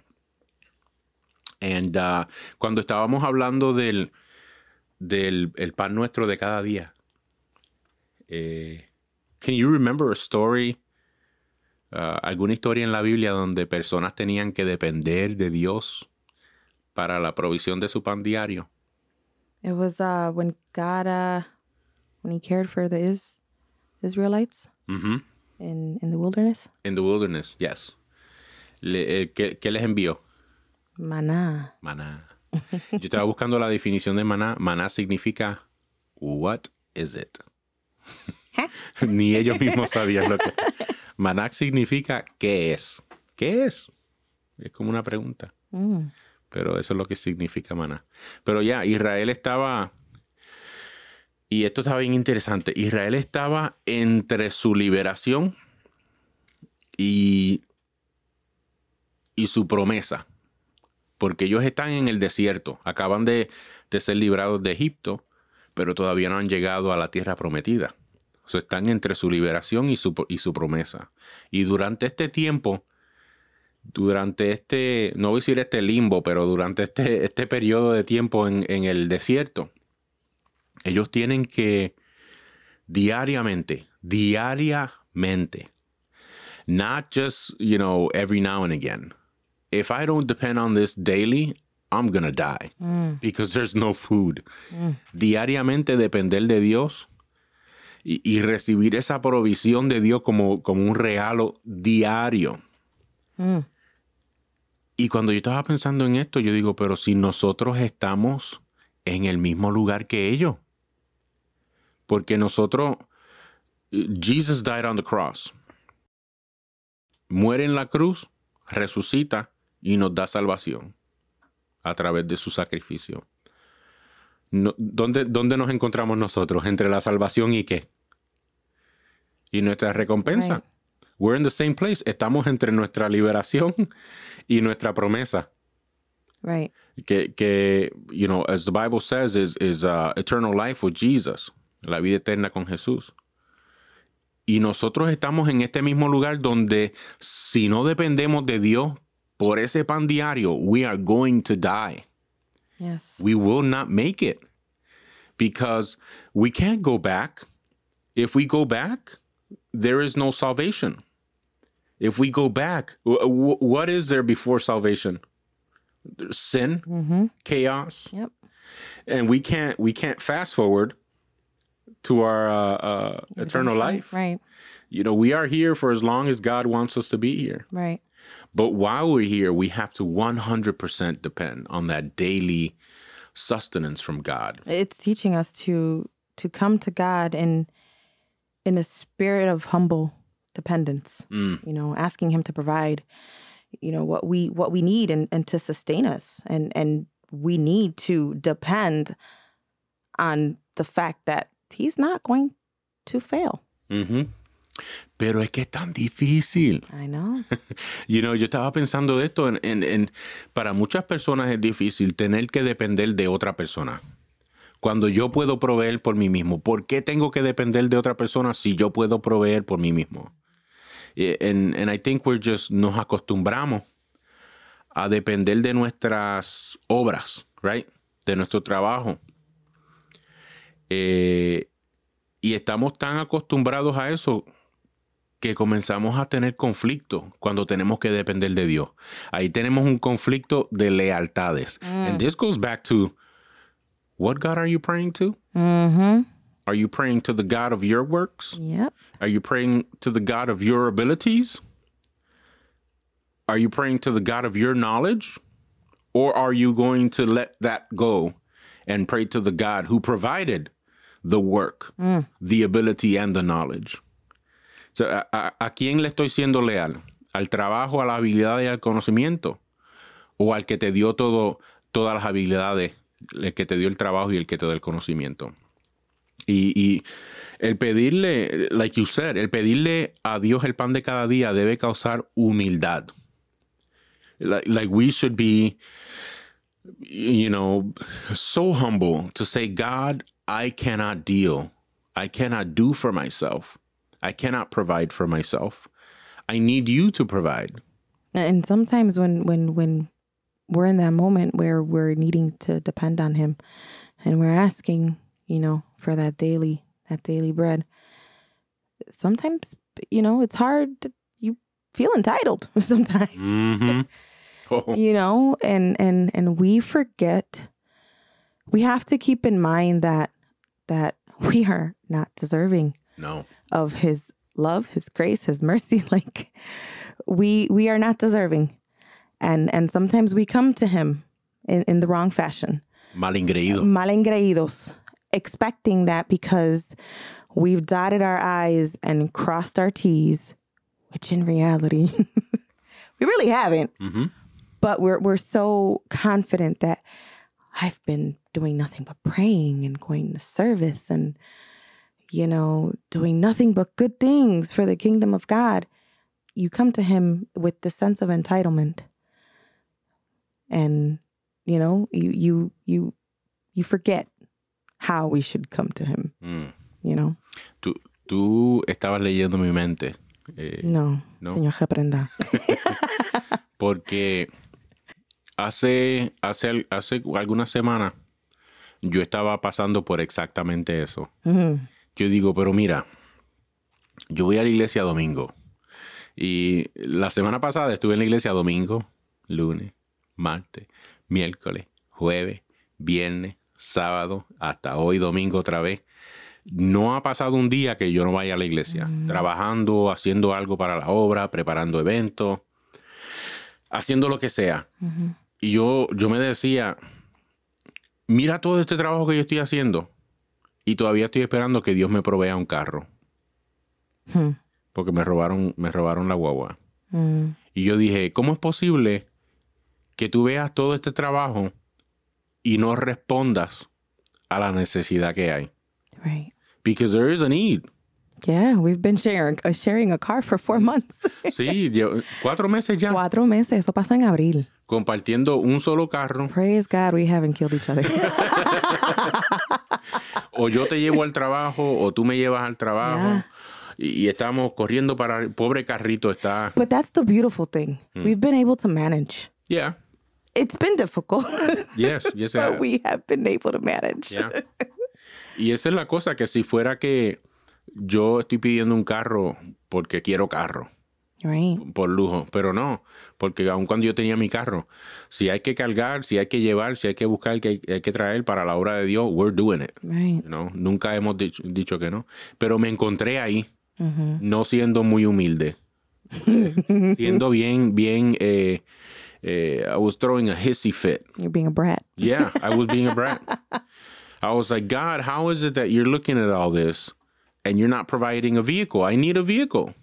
And uh, cuando estábamos hablando del, del el pan nuestro de cada día, eh, can you remember a story? uh, alguna historia en la Biblia donde personas tenían que depender de Dios para la provisión de su pan diario. It was uh, when God, uh, when he cared for the is- Israelites Ujú. in, in the wilderness. In the wilderness, yes. Le- eh, ¿qué, qué les envió? Maná. Maná. Yo estaba buscando la definición de maná. Maná significa what is it? Ni ellos mismos sabían lo que. Maná significa qué es. ¿Qué es? Es como una pregunta. Mm. Pero eso es lo que significa maná. Pero ya, Israel estaba. Y esto estaba bien interesante. Israel estaba entre su liberación y, y su promesa. Porque ellos están en el desierto. Acaban de, de ser librados de Egipto, pero todavía no han llegado a la tierra prometida. O sea, están entre su liberación y su, y su promesa. Y durante este tiempo, durante este, no voy a decir este limbo, pero durante este, este periodo de tiempo en, en el desierto, ellos tienen que diariamente, diariamente, not just, you know, every now and again. If I don't depend on this daily, I'm gonna die because there's no food. Diariamente depender de Dios y, y recibir esa provisión de Dios como, como un regalo diario. Mm. Y cuando yo estaba pensando en esto, yo digo, pero si nosotros estamos en el mismo lugar que ellos. Porque nosotros, Jesus died on the cross. Muere en la cruz, resucita y nos da salvación a través de su sacrificio. No- ¿dónde, ¿Dónde nos encontramos nosotros? Entre la salvación y qué? Y nuestra recompensa. Right. We're in the same place. Estamos entre nuestra liberación y nuestra promesa. Right. Que, que you know, as the Bible says, is, is uh, eternal life with Jesus. La vida eterna con Jesús. Y nosotros estamos en este mismo lugar donde si no dependemos de Dios por ese pan diario, we are going to die. Yes. we will not make it because we can't go back. If we go back, there is no salvation. If we go back, wh- wh- what is there before salvation? There's sin, Mm-hmm. chaos, Yep. and we can't we can't fast forward to our uh, uh, eternal life. Right. You know, we are here for as long as God wants us to be here. Right. But while we're here, we have to 100% depend on that daily sustenance from God. It's teaching us to to come to God in in a spirit of humble dependence. Mm. You know, asking Him to provide, you know, what we what we need and and to sustain us and and we need to depend on the fact that he's not going to fail. Pero es que es tan difícil. I know. You know, yo estaba pensando de esto, en, en- en- para muchas personas es difícil tener que depender de otra persona. Cuando yo puedo proveer por mí mismo, ¿por qué tengo que depender de otra persona si yo puedo proveer por mí mismo? And, and I think we're just, nos acostumbramos a depender de nuestras obras, right? De nuestro trabajo. Eh, y estamos tan acostumbrados a eso que comenzamos a tener conflicto cuando tenemos que depender de Dios. Ahí tenemos un conflicto de lealtades. And this goes back to what God are you praying to? Mm-hmm. Are you praying to the God of your works? Yep. Are you praying to the God of your abilities? Are you praying to the God of your knowledge? Or are you going to let that go and pray to the God who provided the work, the ability, and the knowledge? So, a, a- ¿A quién le estoy siendo leal? ¿Al trabajo, a la habilidad y al conocimiento? ¿O al que te dio todo, todas las habilidades, el que te dio el trabajo y el que te dio el conocimiento? Y, y el pedirle, like you said, el pedirle a Dios el pan de cada día debe causar humildad. Like, like we should be, you know, so humble to say, God, I cannot deal. I cannot do for myself. I cannot provide for myself. I need you to provide. And sometimes when when when we're in that moment where we're needing to depend on him and we're asking, you know, for that daily that daily bread. Sometimes, you know, it's hard to, you feel entitled sometimes. Mm-hmm. Oh, you know and and and we forget we have to keep in mind that that we are not deserving no. of his love his grace his mercy like we we are not deserving and and sometimes we come to him in, in the wrong fashion Mal ingreído. mal engreídos expecting that because we've dotted our i's and crossed our t's which in reality we really haven't Mm-hmm. but we're we're so confident that I've been doing nothing but praying and going to service and you know doing nothing but good things for the kingdom of God. You come to him with the sense of entitlement. And you know, you you you you forget how we should come to him, Mm. you know? Tú, tú estabas leyendo mi mente. eh, No, No. señor reprenda. Porque hace, hace, hace algunas semanas yo estaba pasando por exactamente eso. Yo digo, pero mira, yo voy a la iglesia domingo. Y la semana pasada estuve en la iglesia domingo, lunes, martes, miércoles, jueves, viernes, sábado, hasta hoy domingo otra vez. No ha pasado un día que yo no vaya a la iglesia, trabajando, haciendo algo para la obra, preparando eventos, haciendo lo que sea. Y yo, yo me decía, mira todo este trabajo que yo estoy haciendo y todavía estoy esperando que Dios me provea un carro, Hmm. porque me robaron, me robaron la guagua. Mm. Y yo dije, ¿cómo es posible que tú veas todo este trabajo y no respondas a la necesidad que hay? Right. Because there is a need. Yeah, we've been sharing uh, sharing a car for four months. Sí, cuatro meses ya Cuatro meses, eso pasó en abril. compartiendo un solo carro. Praise God, we haven't killed each other. O yo te llevo al trabajo o tú me llevas al trabajo. Y, y estamos corriendo para el pobre carrito está. but that's the beautiful thing. We've been able to manage. Yeah. It's been difficult, Yes, yes. but we have been able to manage. Yeah. Y esa es la cosa, que si fuera que yo estoy pidiendo un carro porque quiero carro, Right. por lujo, pero no, porque aun cuando yo tenía mi carro, si hay que cargar, si hay que llevar, si hay que buscar, que hay, hay que traer para la obra de Dios, we're doing it. Right. You know? Nunca hemos dicho, dicho que no. Pero me encontré ahí, no siendo muy humilde, Eh, siendo bien, bien, eh, eh, I was throwing a hissy fit. You're being a brat. Yeah, I was being a brat. I was like, God, how is it that you're looking at all this and you're not providing a vehicle? I need a vehicle.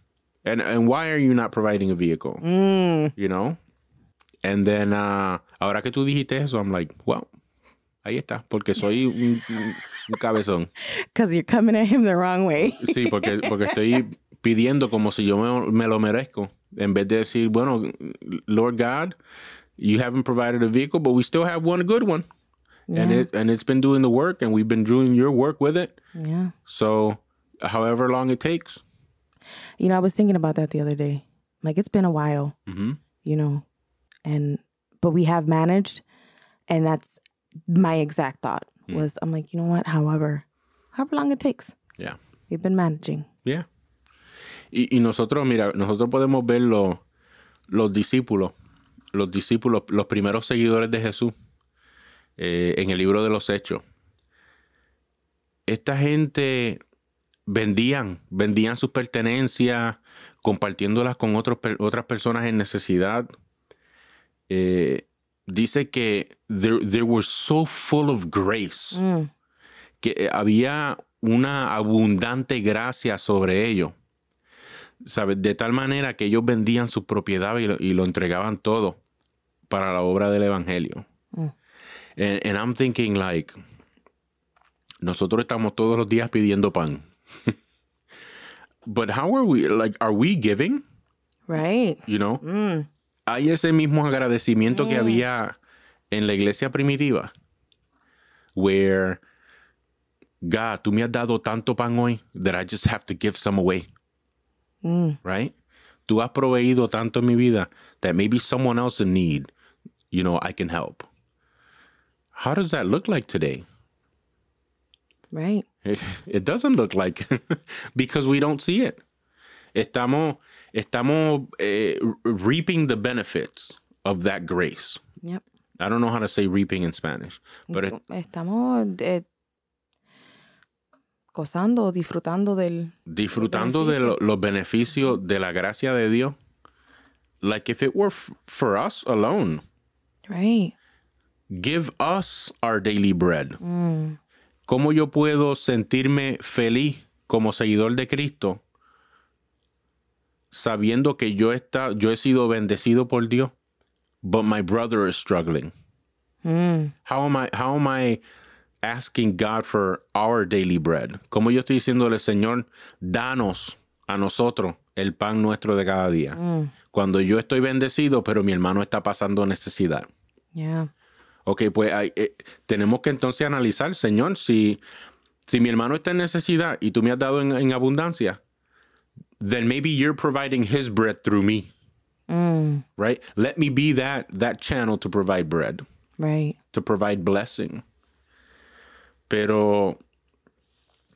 And and why are you not providing a vehicle? Mm. You know? And then, uh, ahora que tú dijiste eso, I'm like, well, ahí está, porque soy un, un- un cabezón. Because you're coming at him the wrong way. Sí, porque, porque estoy pidiendo como si yo me, me lo merezco. En vez de decir, bueno, Lord God, you haven't provided a vehicle, but we still have one good one. And it and it's been doing the work and we've been doing your work with it. yeah. So however long it takes. You know, I was thinking about that the other day. Like, it's been a while, Mhm. you know, and, but we have managed. And that's my exact thought was, I'm like, you know what? However, however long it takes, Yeah. we've been managing. Yeah. Y, y nosotros, mira, nosotros podemos ver los, los discípulos, los discípulos, los primeros seguidores de Jesús eh, en el libro de los Hechos. Esta gente vendían, vendían sus pertenencias, compartiéndolas con otros, otras personas en necesidad. Eh, dice que they, they were so full of grace Mm. que eh, había una abundante gracia sobre ellos. ¿Sabes? De tal manera que ellos vendían su propiedad y lo, y lo entregaban todo para la obra del Evangelio. Mm. And, and I'm thinking like, nosotros estamos todos los días pidiendo pan. But how are we, like, are we giving? Right. You know? Mm. hay ese mismo agradecimiento que había en la iglesia primitiva, where God, tú me has dado tanto pan hoy that I just have to give some away, Mm. right? Tú has proveído tanto en mi vida that maybe someone else in need, you know, I can help. How does that look like today? Right. It, it doesn't look like because we don't see it. Estamos, estamos eh, reaping the benefits of that grace. Yep. I don't know how to say reaping in Spanish, but it, Estamos eh, gozando, disfrutando del. disfrutando de lo- los beneficios de la gracia de Dios, like if it were f- for us alone, Right. give us our daily bread. ¿Cómo yo puedo sentirme feliz como seguidor de Cristo sabiendo que yo, está, yo he sido bendecido por Dios, but my brother is struggling? Mm. How am I, how am I asking God for our daily bread? ¿Cómo yo estoy diciéndole, Señor, danos a nosotros el pan nuestro de cada día? Cuando yo estoy bendecido, pero mi hermano está pasando necesidad. Yeah. Ok, pues hay- eh, tenemos que entonces analizar, Señor, si, si mi hermano está en necesidad y tú me has dado en, en abundancia, then maybe you're providing his bread through me, Mm. right? Let me be that, that channel to provide bread, Right. to provide blessing. Pero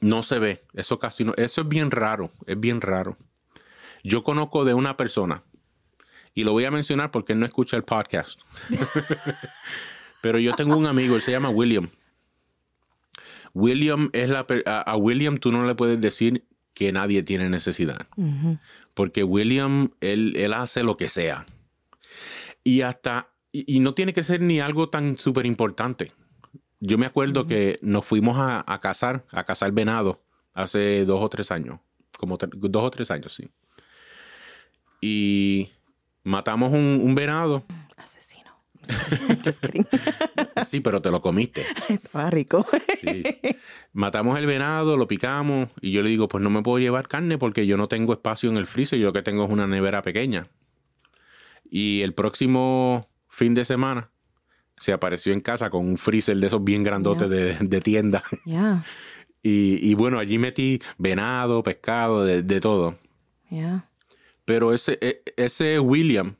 no se ve, eso casi no, eso es bien raro, es bien raro. Yo conozco de una persona, y lo voy a mencionar porque él no escucha el podcast. Pero yo tengo un amigo, él se llama William. William es la a, a William tú no le puedes decir que nadie tiene necesidad. Porque William, él, él hace lo que sea. Y hasta, y, y no tiene que ser ni algo tan súper importante. Yo me acuerdo que nos fuimos a, a cazar, a cazar venado hace dos o tres años. Como tre- dos o tres años, sí. Y matamos un, un venado. Just kidding. Sí, pero te lo comiste. Estaba rico. Sí. Matamos el venado, lo picamos y yo le digo, pues no me puedo llevar carne porque yo no tengo espacio en el freezer, yo lo que tengo es una nevera pequeña. Y el próximo fin de semana se apareció en casa con un freezer de esos bien grandotes de, de tienda. Yeah. Y, y bueno, allí metí venado, pescado, de, de todo. Yeah. Pero ese, e- ese William,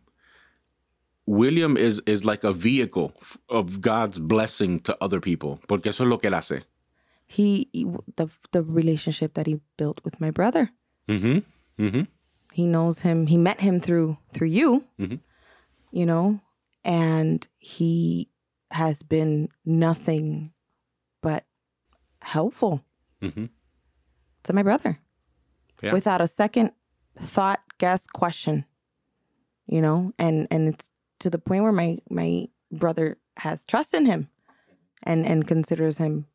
William is, is like a vehicle of God's blessing to other people, porque eso es lo que él hace. He, he- the the relationship that he built with my brother. Ujú, ujú. He knows him. He met him through through you. Mm-hmm. You know, and he has been nothing but helpful Mhm. to my brother. Yeah. without a second thought, guess, question. You know, and and it's to the point where my my brother has trust in him, and and considers him,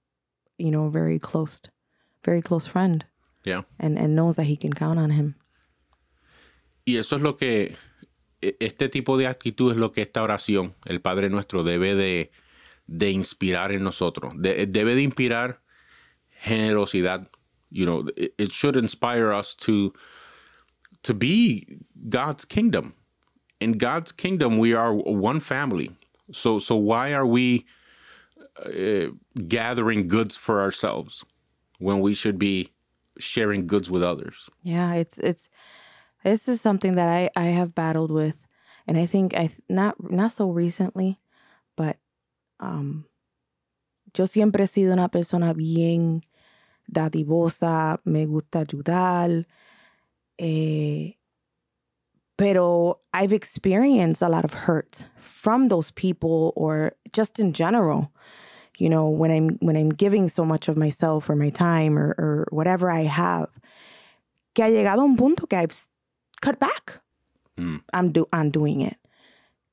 you know, very close, very close friend, Yeah. and and knows that he can count on him. Y eso es lo que este tipo de actitud es lo que esta oración, el Padre Nuestro, debe de, de inspirar en nosotros. De- debe de inspirar generosidad. You know, it, it should inspire us to to be God's kingdom. In God's kingdom, we are one family. So, so why are we uh, gathering goods for ourselves when we should be sharing goods with others? Yeah, it's it's this is something that I I have battled with, and I think I not not so recently, but um, yo siempre he sido una persona bien dadivosa, me gusta ayudar, eh, pero I've experienced a lot of hurt from those people or just in general. You know, when I'm when I'm giving so much of myself or my time or, or whatever I have, que ha llegado a un punto que I've cut back. Mm. I'm do I'm doing it,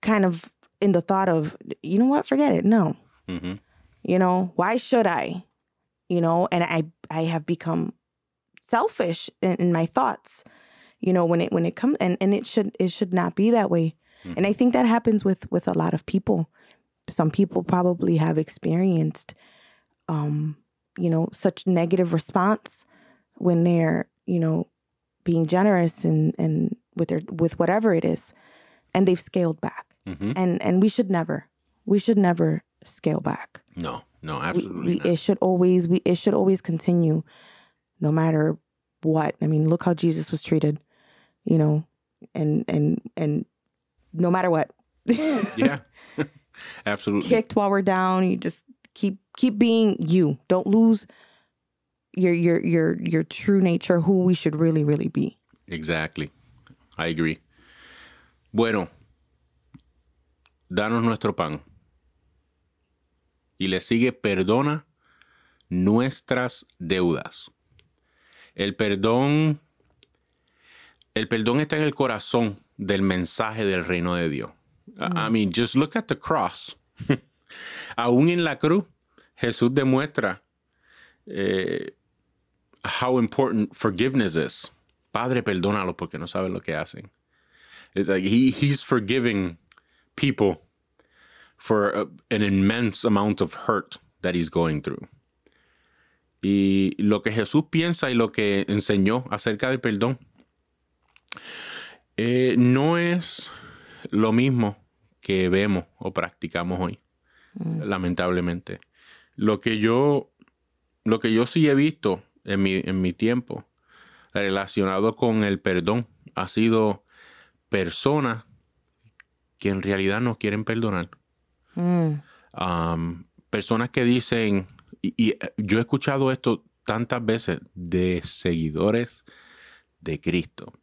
kind of in the thought of, you know what, forget it. No, hmm you know, why should I? You know, and I I have become selfish in, in my thoughts. You know, when it when it comes and and it should it should not be that way. And I think that happens with with a lot of people. Some people probably have experienced, um, you know, such negative response when they're you know being generous and and with their with whatever it is, and they've scaled back. hmm And and we should never we should never scale back No, no, we, absolutely we not. it should always we it should always continue no matter what i mean look how jesus was treated you know and and and no matter what yeah, absolutely. kicked while we're down you just keep keep being you don't lose your your your your true nature who we should really really be Exactly. I agree. Bueno, danos nuestro pan. Y le sigue, perdona nuestras deudas. El perdón, el perdón está en el corazón del mensaje del reino de Dios. I I mean, just look at the cross. Aún en la cruz, Jesús demuestra eh, how important forgiveness is. Padre, perdónalo porque no saben lo que hacen. It's like he, he's forgiving people for a- an immense amount of hurt that he's going through. Y lo que Jesús piensa y lo que enseñó acerca del perdón eh, no es lo mismo que vemos o practicamos hoy, lamentablemente. Lo que yo, lo que yo sí he visto en mi, en mi tiempo relacionado con el perdón ha sido personas que en realidad no quieren perdonar. Mm. Um, personas que dicen, y, y, eh, yo he escuchado esto tantas veces de seguidores de Cristo.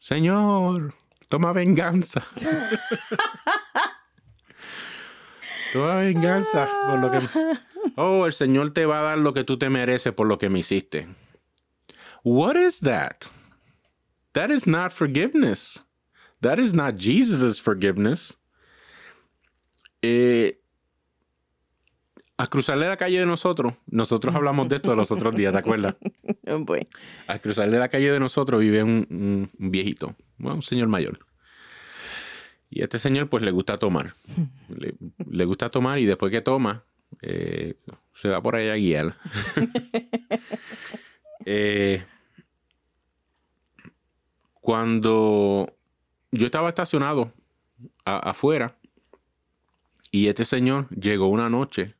Señor, toma venganza. toma venganza por lo que... Oh, el Señor te va a dar lo que tú te mereces por lo que me hiciste. What is that? That is not forgiveness. That is not Jesus' forgiveness. Eh, a cruzarle la calle de nosotros, nosotros hablamos de esto los otros días, ¿te acuerdas? Oh, boy. Al cruzarle la calle de nosotros vive un, un- un viejito, bueno, un señor mayor. Y a este señor pues le gusta tomar. Le, le gusta tomar y después que toma, eh, se va por allá a guiar. Eh, cuando yo estaba estacionado a- afuera y este señor llegó una noche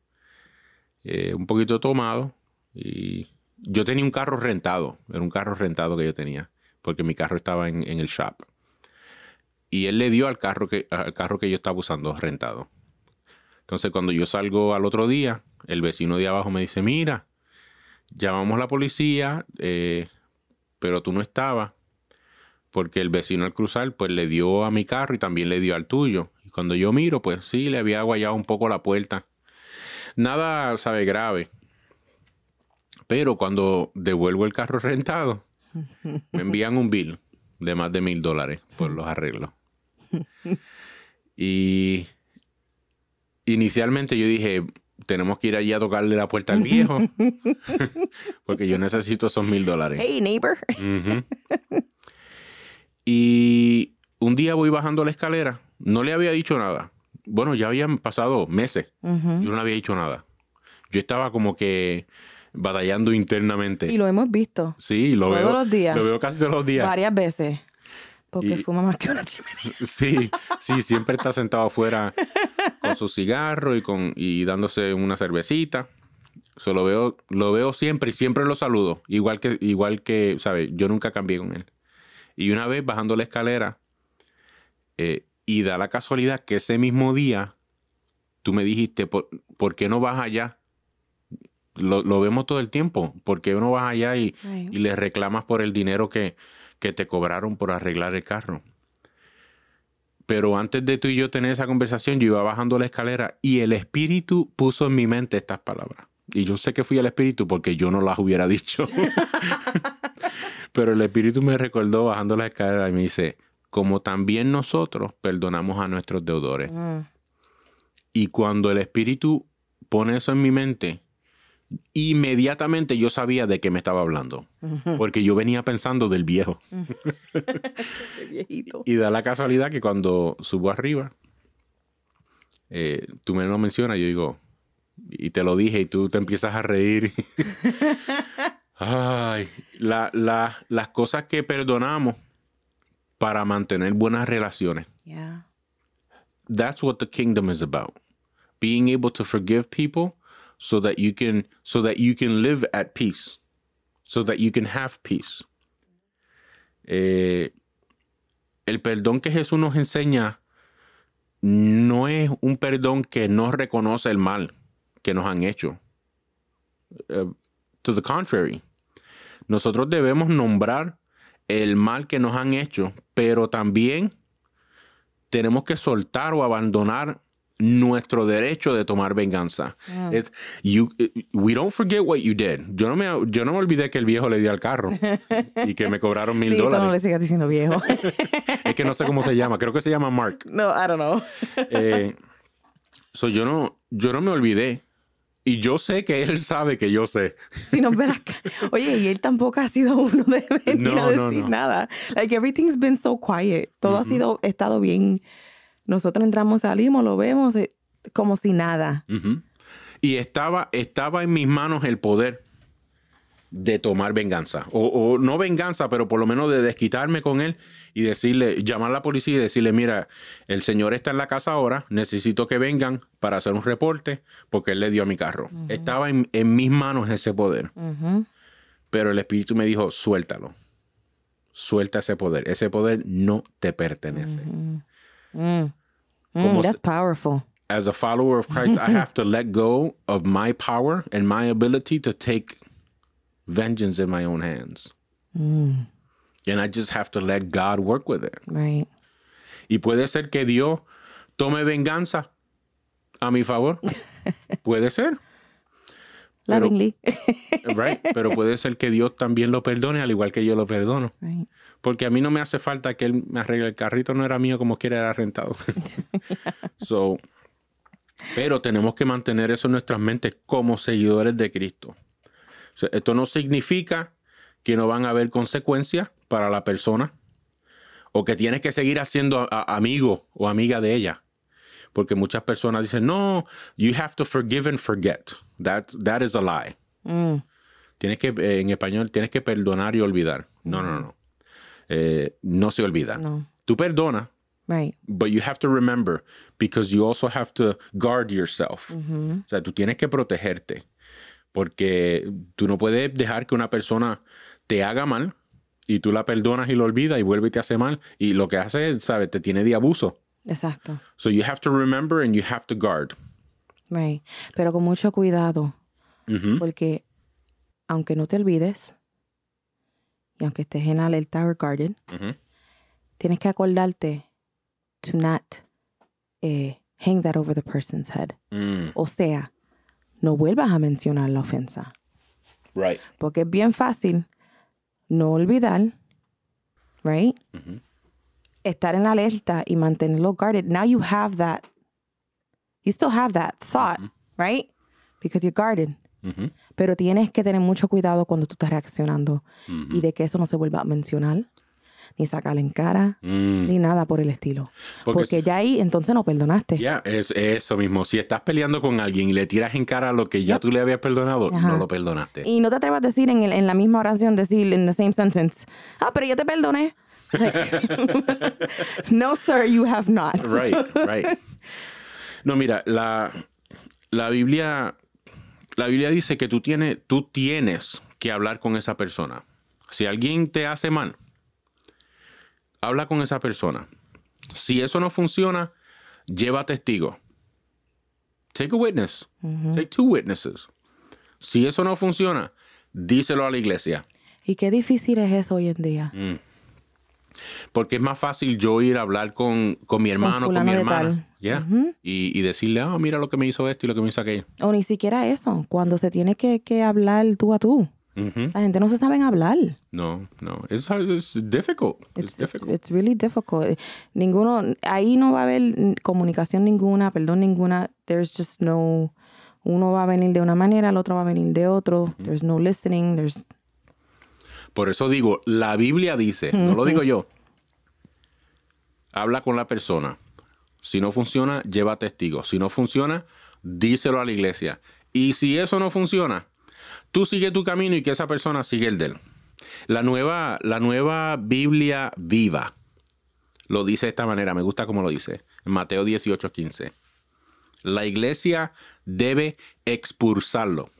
eh, un poquito tomado y yo tenía un carro rentado, era un carro rentado que yo tenía, porque mi carro estaba en, el shop. Y él le dio al carro que, al carro que yo estaba usando rentado. Entonces cuando yo salgo al otro día, el vecino de abajo me dice, mira, llamamos a la policía, eh, pero tú no estabas, porque el vecino al cruzar, pues le dio a mi carro y también le dio al tuyo. Y cuando yo miro, pues sí, le había guayado un poco la puerta. Nada, sabe, grave. Pero cuando devuelvo el carro rentado, me envían un bill de más de mil dólares por los arreglos. Y inicialmente yo dije, tenemos que ir allí a tocarle la puerta al viejo, porque yo necesito esos mil dólares. Hey, neighbor. Y un día voy bajando la escalera, no le había dicho nada. Bueno, ya habían pasado meses. Ujú. Yo no le había dicho nada. Yo estaba como que batallando internamente. Y lo hemos visto Sí, lo Todos veo. los días. Lo veo casi todos los días. varias veces. Porque Y- fuma más que una chimenea. Sí, sí, siempre está sentado afuera con su cigarro y con y dándose una cervecita. So, lo veo, lo veo siempre y siempre lo saludo. Igual que, igual que, ¿sabes? Yo nunca cambié con él. Y una vez bajando la escalera, eh, y da la casualidad que ese mismo día tú me dijiste, ¿por, por qué no vas allá? Lo, lo vemos todo el tiempo. ¿Por qué no vas allá y, y le reclamas por el dinero que, que te cobraron por arreglar el carro? Pero antes de tú y yo tener esa conversación, yo iba bajando la escalera y el espíritu puso en mi mente estas palabras. Y yo sé que fui el espíritu porque yo no las hubiera dicho. Pero el espíritu me recordó bajando la escalera y me dice, como también nosotros perdonamos a nuestros deudores. Mm. Y cuando el espíritu pone eso en mi mente, inmediatamente yo sabía de qué me estaba hablando. Porque yo venía pensando del viejo. Viejito. Y da la casualidad que cuando subo arriba, eh, tú me lo mencionas, yo digo, y te lo dije, y tú te empiezas a reír. Ay, la- la- las cosas que perdonamos para mantener buenas relaciones. Yeah. That's what the kingdom is about. Being able to forgive people so that you can so that you can live at peace. So that you can have peace. Eh, el perdón que Jesús nos enseña no es un perdón que no reconoce el mal que nos han hecho. Eh, to the contrary, nosotros debemos nombrar el mal que nos han hecho, pero también tenemos que soltar o abandonar nuestro derecho de tomar venganza. It's- you- we don't forget what you did. Yo no, me, yo no me olvidé que el viejo le dio al carro y que me cobraron mil Lito, no dólares. le sigas diciendo viejo. Es que no sé cómo se llama. Creo que se llama Mark. no, I don't know. Eh, so yo, no, yo no me olvidé. Y yo sé que él sabe que yo sé. Si nos ve la ca- Oye, y él tampoco ha sido uno de venir No, a no, decir no. nada. Like everything's been so quiet. Todo ha sido, estado bien. Nosotros entramos, salimos, lo vemos eh, como si nada. Y estaba, estaba en mis manos el poder de tomar venganza. O, o no venganza, pero por lo menos de desquitarme con él y decirle, llamar a la policía y decirle, mira, el señor está en la casa ahora, necesito que vengan para hacer un reporte porque él le dio a mi carro. Estaba en, en mis manos ese poder. Pero el espíritu me dijo, suéltalo. Suelta ese poder. Ese poder no te pertenece. Mm. Mm, Como that's powerful. as a follower of Christ, I have to let go of my power and my ability to take vengeance in my own hands. Mm, And I just have to let God work with it. right. Y puede ser que Dios tome venganza a mi favor. Puede ser, Pero- Lovingly. right? Pero puede ser que Dios también lo perdone al igual que yo lo perdono. right. Porque a mí no me hace falta que él me arregle el carrito, no era mío como quiera, era rentado. so, pero tenemos que mantener eso en nuestras mentes como seguidores de Cristo. Esto no significa que no van a haber consecuencias para la persona o que tienes que seguir haciendo amigo o amiga de ella. Porque muchas personas dicen, no, you have to forgive and forget. That, that is a lie. Mm, Tienes que, eh, en español, tienes que perdonar y olvidar. No, no, no. Eh, no se olvida. no. Tú perdonas, Right. but you have to remember because you also have to guard yourself. Ujú. O sea, tú tienes que protegerte porque tú no puedes dejar que una persona te haga mal y tú la perdonas y lo olvidas y vuelve y te hace mal y lo que hace, ¿sabes? Te tiene de abuso. Exacto. So you have to remember and you have to guard. Right. Pero con mucho cuidado. Porque aunque no te olvides, y aunque estés en alerta or guarded, tienes que acordarte to not eh, hang that over the person's head. Mm, O sea, no vuelvas a mencionar la ofensa. right. Porque es bien fácil no olvidar, right? Ujú. Estar en alerta y mantenerlo guarded. Now you have that, you still have that thought, right? Because you're guarded. Ujú. Pero tienes que tener mucho cuidado cuando tú estás reaccionando y de que eso no se vuelva a mencionar, ni sacarle en cara, Mm. ni nada por el estilo. Porque ya ahí entonces no perdonaste. Ya, es eso mismo. Si estás peleando con alguien y le tiras en cara lo que ya tú le habías perdonado, Ajá. no lo perdonaste. Y no te atrevas a decir en, el- en la misma oración, decir en the same sentence, ah, pero yo te perdoné. no, sir, you have not. Right, right. No, mira, la, la Biblia, la Biblia dice que tú tienes, tú tienes que hablar con esa persona. Si alguien te hace mal, habla con esa persona. Si eso no funciona, lleva testigo. Take a witness. Take two witnesses. Si eso no funciona, díselo a la iglesia. Y qué difícil es eso hoy en día. Mm. Porque es más fácil yo ir a hablar con, con mi hermano, con, fulano mi hermana, y, y decirle, ah, mira lo que me hizo esto y lo que me hizo aquello. O ni siquiera eso, cuando se tiene que, que hablar tú a tú. La gente no se sabe hablar. No, no, it's, it's difficult. It's, It's, difficult. it's really difficult. Ninguno, ahí no va a haber comunicación ninguna, perdón ninguna. There's just no, uno va a venir de una manera, el otro va a venir de otro. There's no listening. There's, Por eso digo, la Biblia dice, no lo digo yo. Habla con la persona. Si no funciona, lleva testigos. Si no funciona, díselo a la iglesia. Y si eso no funciona, tú sigue tu camino y que esa persona sigue el de él. La nueva, la nueva Biblia viva lo dice de esta manera. Me gusta cómo lo dice. En Mateo 18, 15. La iglesia debe expulsarlo.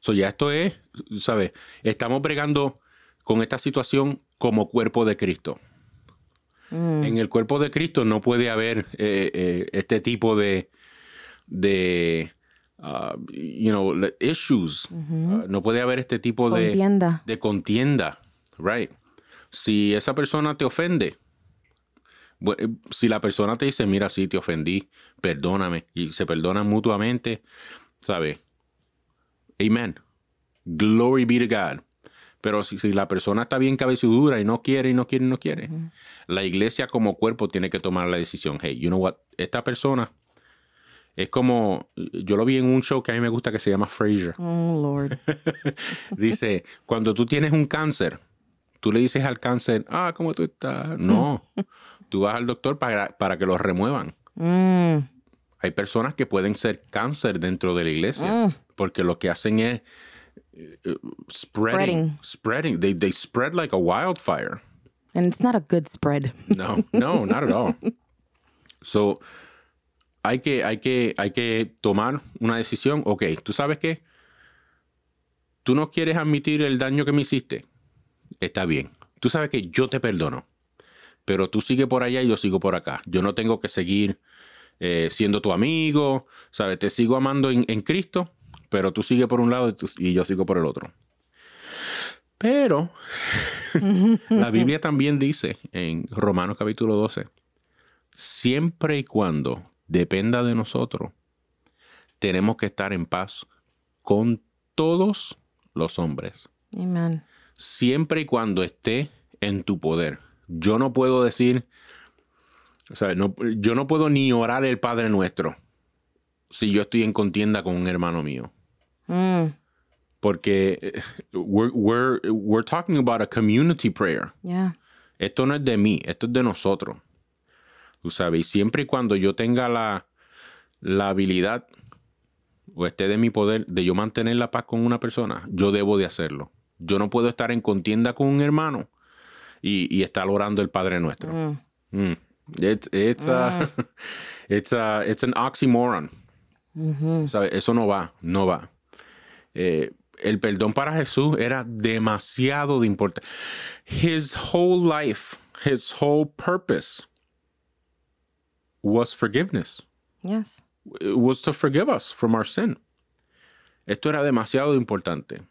So, ya esto es, ¿sabes? Estamos bregando con esta situación como cuerpo de Cristo. En el cuerpo de Cristo no puede haber eh, eh, este tipo de, de uh, you know, issues. Uh, no puede haber este tipo de Contienda. de contienda, right? Si esa persona te ofende, eh, si la persona te dice, mira, sí, te ofendí, perdóname, y se perdonan mutuamente, ¿sabes? Amen. Glory be to God. Pero si, si la persona está bien cabezudura y no quiere y no quiere y no quiere, la iglesia como cuerpo tiene que tomar la decisión. Hey, you know what? Esta persona es como, yo lo vi en un show que a mí me gusta que se llama Frasier. oh Lord. Dice, cuando tú tienes un cáncer, tú le dices al cáncer, ah, ¿cómo tú estás? No, tú vas al doctor para, para que lo remuevan. Mm, Hay personas que pueden ser cáncer dentro de la iglesia porque lo que hacen es eh, eh, spreading, spreading. They, they spread like a wildfire. and it's not a good spread. No, no, not at all. So, hay que, hay que, hay que tomar una decisión. Ok, ¿tú sabes qué? Tú no quieres admitir el daño que me hiciste. Está bien. Tú sabes que yo te perdono. Pero tú sigue por allá y yo sigo por acá. Yo no tengo que seguir eh, siendo tu amigo. ¿Sabes? Te sigo amando en, Cristo, pero tú sigue por un lado y, y yo sigo por el otro. Pero la Biblia también dice en Romanos capítulo 12, siempre y cuando dependa de nosotros, tenemos que estar en paz con todos los hombres. Amen. Siempre y cuando esté en tu poder. Yo no puedo decir, o sea, no- yo no puedo ni orar el Padre Nuestro si yo estoy en contienda con un hermano mío. Mm, Porque eh, we're, we're, we're talking about a community prayer. yeah. Esto no es de mí, esto es de nosotros. Tú sabes, y siempre y cuando yo tenga la, la habilidad o esté de mi poder de yo mantener la paz con una persona, yo debo de hacerlo. Yo no puedo estar en contienda con un hermano y, y estar orando el Padre Nuestro. Mm. Mm. It's, it's, a- it's, a- it's an oxymoron. ¿Sabe? Eso no va, no va. Eh, el perdón para Jesús era demasiado de importante. His whole life, his whole purpose was forgiveness. Yes. It was to forgive us from our sin. Esto era demasiado importante.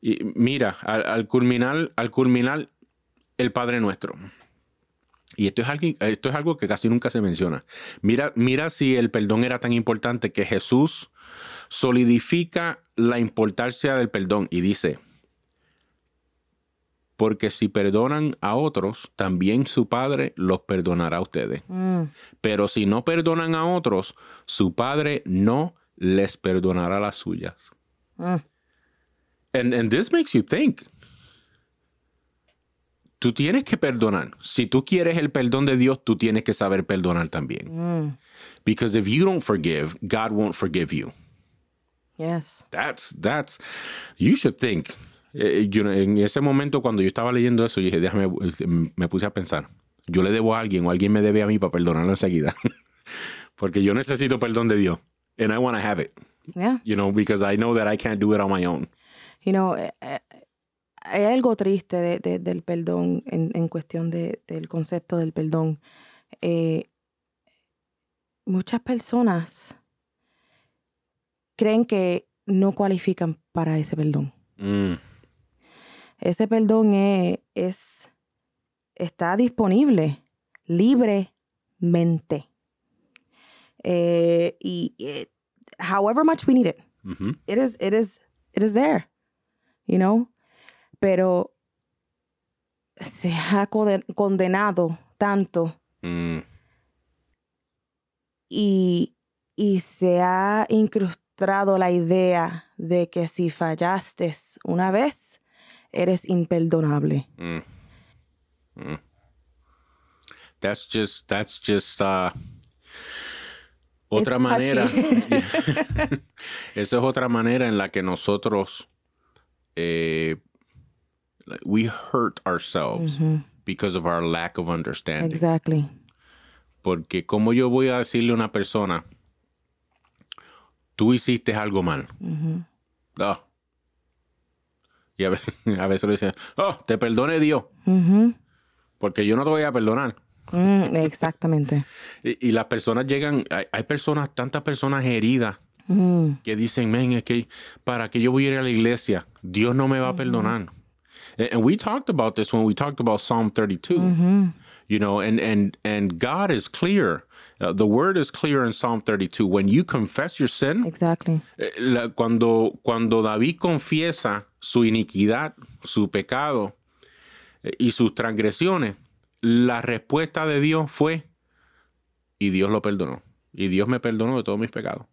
Y mira, al, al culminar, al culminar el Padre Nuestro. Y esto es, algo, esto es algo que casi nunca se menciona. Mira, mira si el perdón era tan importante que Jesús solidifica la importancia del perdón y dice, porque si perdonan a otros, también su Padre los perdonará a ustedes. Mm. Pero si no perdonan a otros, su Padre no les perdonará las suyas. Mm. And, and this makes you think. tú tienes que perdonar. Si tú quieres el perdón de Dios, tú tienes que saber perdonar también. Mm. Because if you don't forgive, God won't forgive you. Yes. That's, that's, you should think. Eh, you know, en ese momento, cuando yo estaba leyendo eso, yo dije, déjame, me puse a pensar. Yo le debo a alguien o alguien me debe a mí para perdonarlo enseguida. Porque yo necesito perdón de Dios. And I want to have it. Yeah. You know, because I know that I can't do it on my own. You know, eh, eh, hay algo triste de, de, del perdón en, en cuestión de, del concepto del perdón. Eh, muchas personas creen que no cualifican para ese perdón. Mm, Ese perdón es, es- está disponible libremente. Eh, y eh, however much we need it, it is, it is, it is there, you know. Pero se ha conde- condenado tanto Mm, y, y se ha incrustado la idea de que si fallaste una vez, eres imperdonable. mm, mm. That's just, that's just, uh, otra It's manera. Esa es otra manera en la que nosotros, eh, we hurt ourselves because of our lack of understanding. Exactly. Porque como yo voy a decirle a una persona, tú hiciste algo mal. Ah. Y a ve- a veces, le dicen, oh, te perdone Dios, porque yo no te voy a perdonar. Mm, exactamente. Y, y las personas llegan, hay, hay personas, tantas personas heridas Mm, que dicen, men, es que para que yo voy a ir a la iglesia, Dios no me va a perdonar. And, and we talked about this when we talked about Psalm 32. ujú. You know, and and and God is clear. Uh, the word is clear in Psalm 32. When you confess your sin, Exactly. eh, la- cuando, cuando David confiesa su iniquidad, su pecado eh, y sus transgresiones, la respuesta de Dios fue, y Dios lo perdonó. Y Dios me perdonó de todos mis pecados.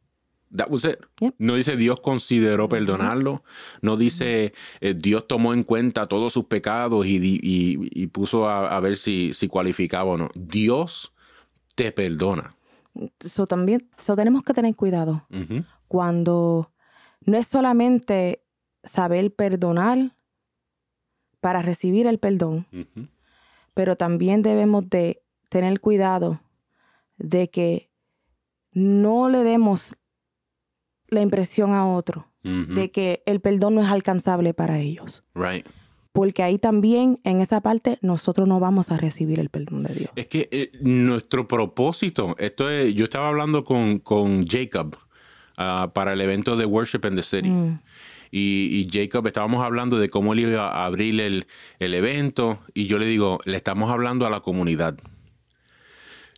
That was it. Yep. No dice Dios consideró perdonarlo. No dice eh, Dios tomó en cuenta todos sus pecados y, di- y- y puso a, a ver si, si cualificaba o no. Dios te perdona. So, también tenemos que tener cuidado cuando no es solamente saber perdonar para recibir el perdón, pero también debemos de tener cuidado de que no le demos la impresión a otro de que el perdón no es alcanzable para ellos. Right. Porque ahí también, en esa parte, nosotros no vamos a recibir el perdón de Dios. Es que eh, nuestro propósito, esto es, yo estaba hablando con, con Jacob ah, para el evento de Worship in the City. Mm, Y, y Jacob, estábamos hablando de cómo él iba a abrir el, el evento. Y yo le digo, le estamos hablando a la comunidad.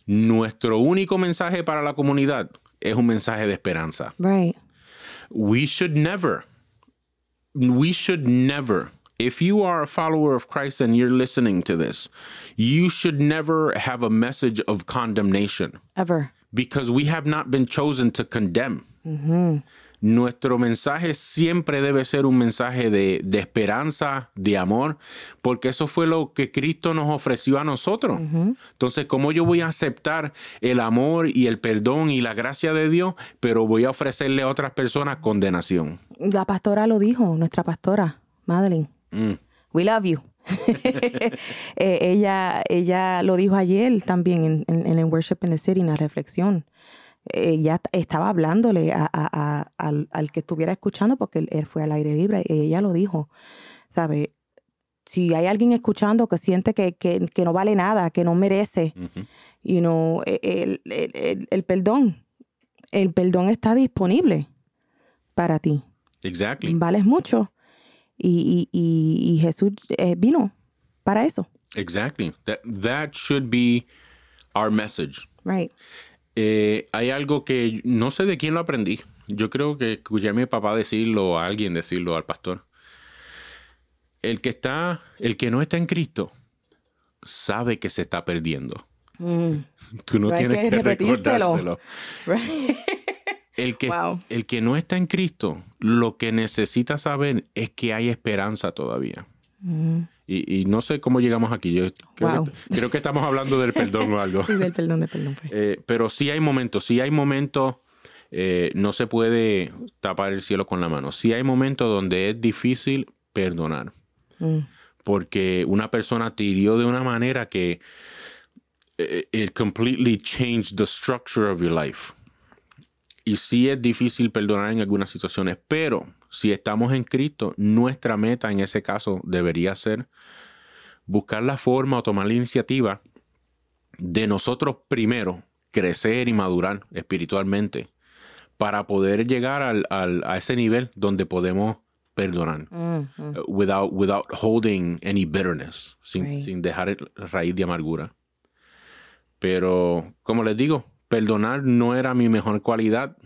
Nuestro único mensaje para la comunidad es un mensaje de esperanza. right. we should never, we should never, if you are a follower of Christ and you're listening to this, you should never have a message of condemnation Ever. because we have not been chosen to condemn. Nuestro mensaje siempre debe ser un mensaje de, de esperanza, de amor, porque eso fue lo que Cristo nos ofreció a nosotros. Entonces, ¿cómo yo voy a aceptar el amor y el perdón y la gracia de Dios, pero voy a ofrecerle a otras personas condenación? La pastora lo dijo, nuestra pastora, Madeline. Mm, We love you. Eh, ella, ella lo dijo ayer también en, en- en el Worship in the City, en la reflexión. Ella estaba hablándole a- a- a- al, al que estuviera escuchando porque él, él fue al aire libre y ella lo dijo. ¿Sabe? Si hay alguien escuchando que siente que, que- que no vale nada, que no merece, ujú. you know, e- el, el- el- el perdón, el perdón está disponible para ti Exactly. vales mucho. Y, y- y- y Jesús eh, vino para eso. Exactly. That, that should be our message. Right. Eh, hay algo que no sé de quién lo aprendí. Yo creo que escuché a mi papá decirlo a alguien decirlo al pastor. El que está, el que no está en Cristo, sabe que se está perdiendo. Tú no tienes que que, recordárselo. Right. El que, Wow. el que no está en Cristo, lo que necesita saber es que hay esperanza todavía. Y, y no sé cómo llegamos aquí. Yo creo, Wow. que, creo que estamos hablando del perdón o algo. Sí, del perdón, del perdón. pues. Eh, pero sí hay momentos, sí hay momentos, eh, no se puede tapar el cielo con la mano. Sí hay momentos donde es difícil perdonar. Mm. Porque una persona te hirió de una manera que eh, it completely changed the structure of your life. Y sí es difícil perdonar en algunas situaciones, pero si estamos en Cristo, nuestra meta en ese caso debería ser buscar la forma o tomar la iniciativa de nosotros primero crecer y madurar espiritualmente para poder llegar al- al- a ese nivel donde podemos perdonar Mm, uh, without, without holding any bitterness, sin, Right. sin dejar raíz de amargura. Pero, como les digo, perdonar no era mi mejor cualidad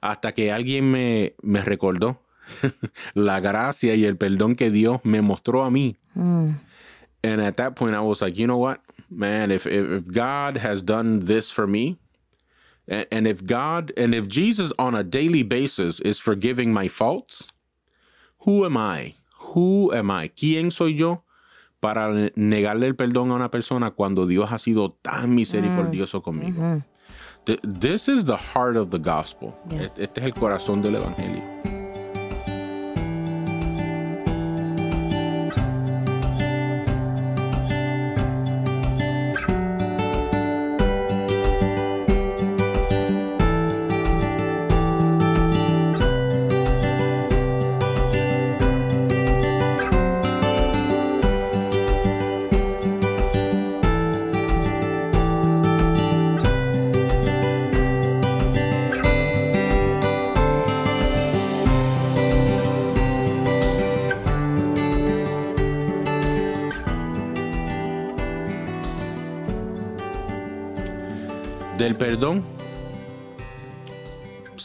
hasta que alguien me, me recordó la gracia y el perdón que Dios me mostró a mí. Mm. And at that point, I was like, you know what, man, if, if, God has done this for me, and, and if God, and if Jesus on a daily basis is forgiving my faults, who am I? Who am I? ¿Quién soy yo para ne- negarle el perdón a una persona cuando Dios ha sido tan misericordioso conmigo? Mhm. Th- This is the heart of the gospel. Yes. Este es el corazón del evangelio.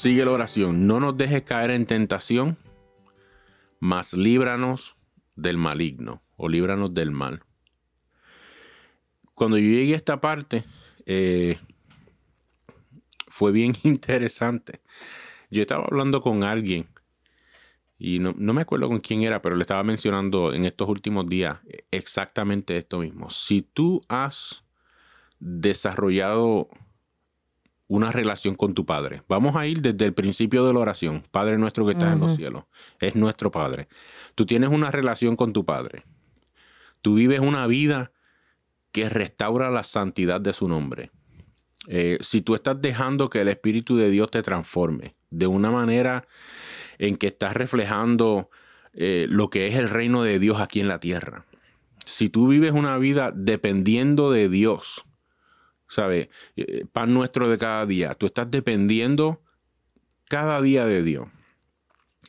Sigue la oración. No nos dejes caer en tentación, mas líbranos del maligno o líbranos del mal. Cuando yo llegué a esta parte, eh, fue bien interesante. Yo estaba hablando con alguien y no, no me acuerdo con quién era, pero le estaba mencionando en estos últimos días exactamente esto mismo. Si tú has desarrollado una relación con tu Padre. Vamos a ir desde el principio de la oración. Padre nuestro que estás en los cielos. Es nuestro Padre. Tú tienes una relación con tu Padre. Tú vives una vida que restaura la santidad de su nombre. Eh, si tú estás dejando que el Espíritu de Dios te transforme de una manera en que estás reflejando eh, lo que es el reino de Dios aquí en la tierra. Si tú vives una vida dependiendo de Dios, ¿sabes? Eh, Pan nuestro de cada día. Tú estás dependiendo cada día de Dios.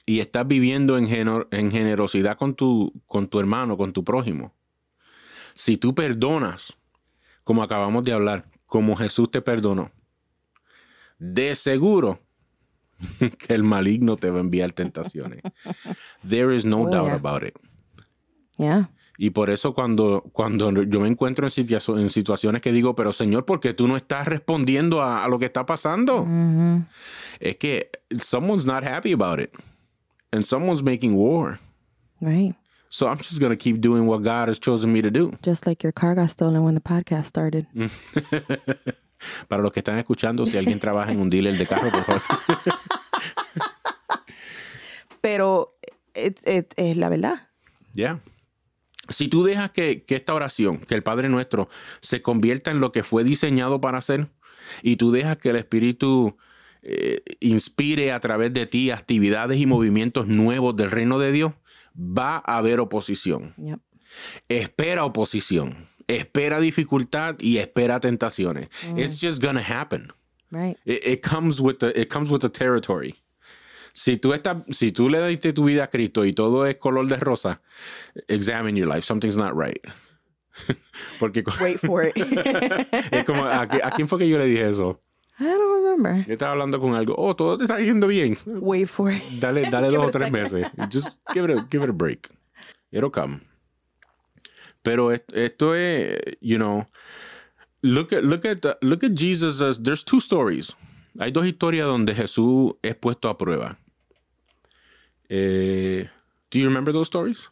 Y estás viviendo en, geno- en generosidad con tu, con tu hermano, con tu prójimo. Si tú perdonas, como acabamos de hablar, como Jesús te perdonó, de seguro que el maligno te va a enviar tentaciones. There is no Oh, doubt yeah. about it. Yeah. Y por eso cuando, cuando yo me encuentro en, situa- en situaciones que digo, pero Señor, ¿por qué tú no estás respondiendo a, a lo que está pasando? Es que someone's not happy about it. And someone's making war. Right. So I'm just going to keep doing what God has chosen me to do. Just like your car got stolen when the podcast started. Para los que están escuchando, si alguien trabaja en un dealer de carro, por favor. Pero es, es, es la verdad. Ya. Si tú dejas que, que esta oración, que el Padre Nuestro, se convierta en lo que fue diseñado para hacer, y tú dejas que el Espíritu eh, inspire a través de ti actividades y movimientos nuevos del reino de Dios, va a haber oposición. Yep. Espera oposición, espera dificultad y espera tentaciones. It's just gonna happen. Right. It, it comes with the it comes with the territory. Si tú estás, si tú le diste tu vida a Cristo y todo es color de rosa, examine your life. Something's not right. Porque Wait for it. es como ¿a, qui- a quién fue que yo le dije eso? I don't remember. Yo estaba hablando con algo. Oh, todo te está yendo bien. Wait for it. Dale, dale dos o tres meses. Just give it a, give it a break. It'll come. Pero est- esto es, you know, look at look at the- look at Jesus as there's two stories. Hay dos historias donde Jesús es puesto a prueba. Eh, do you remember those stories?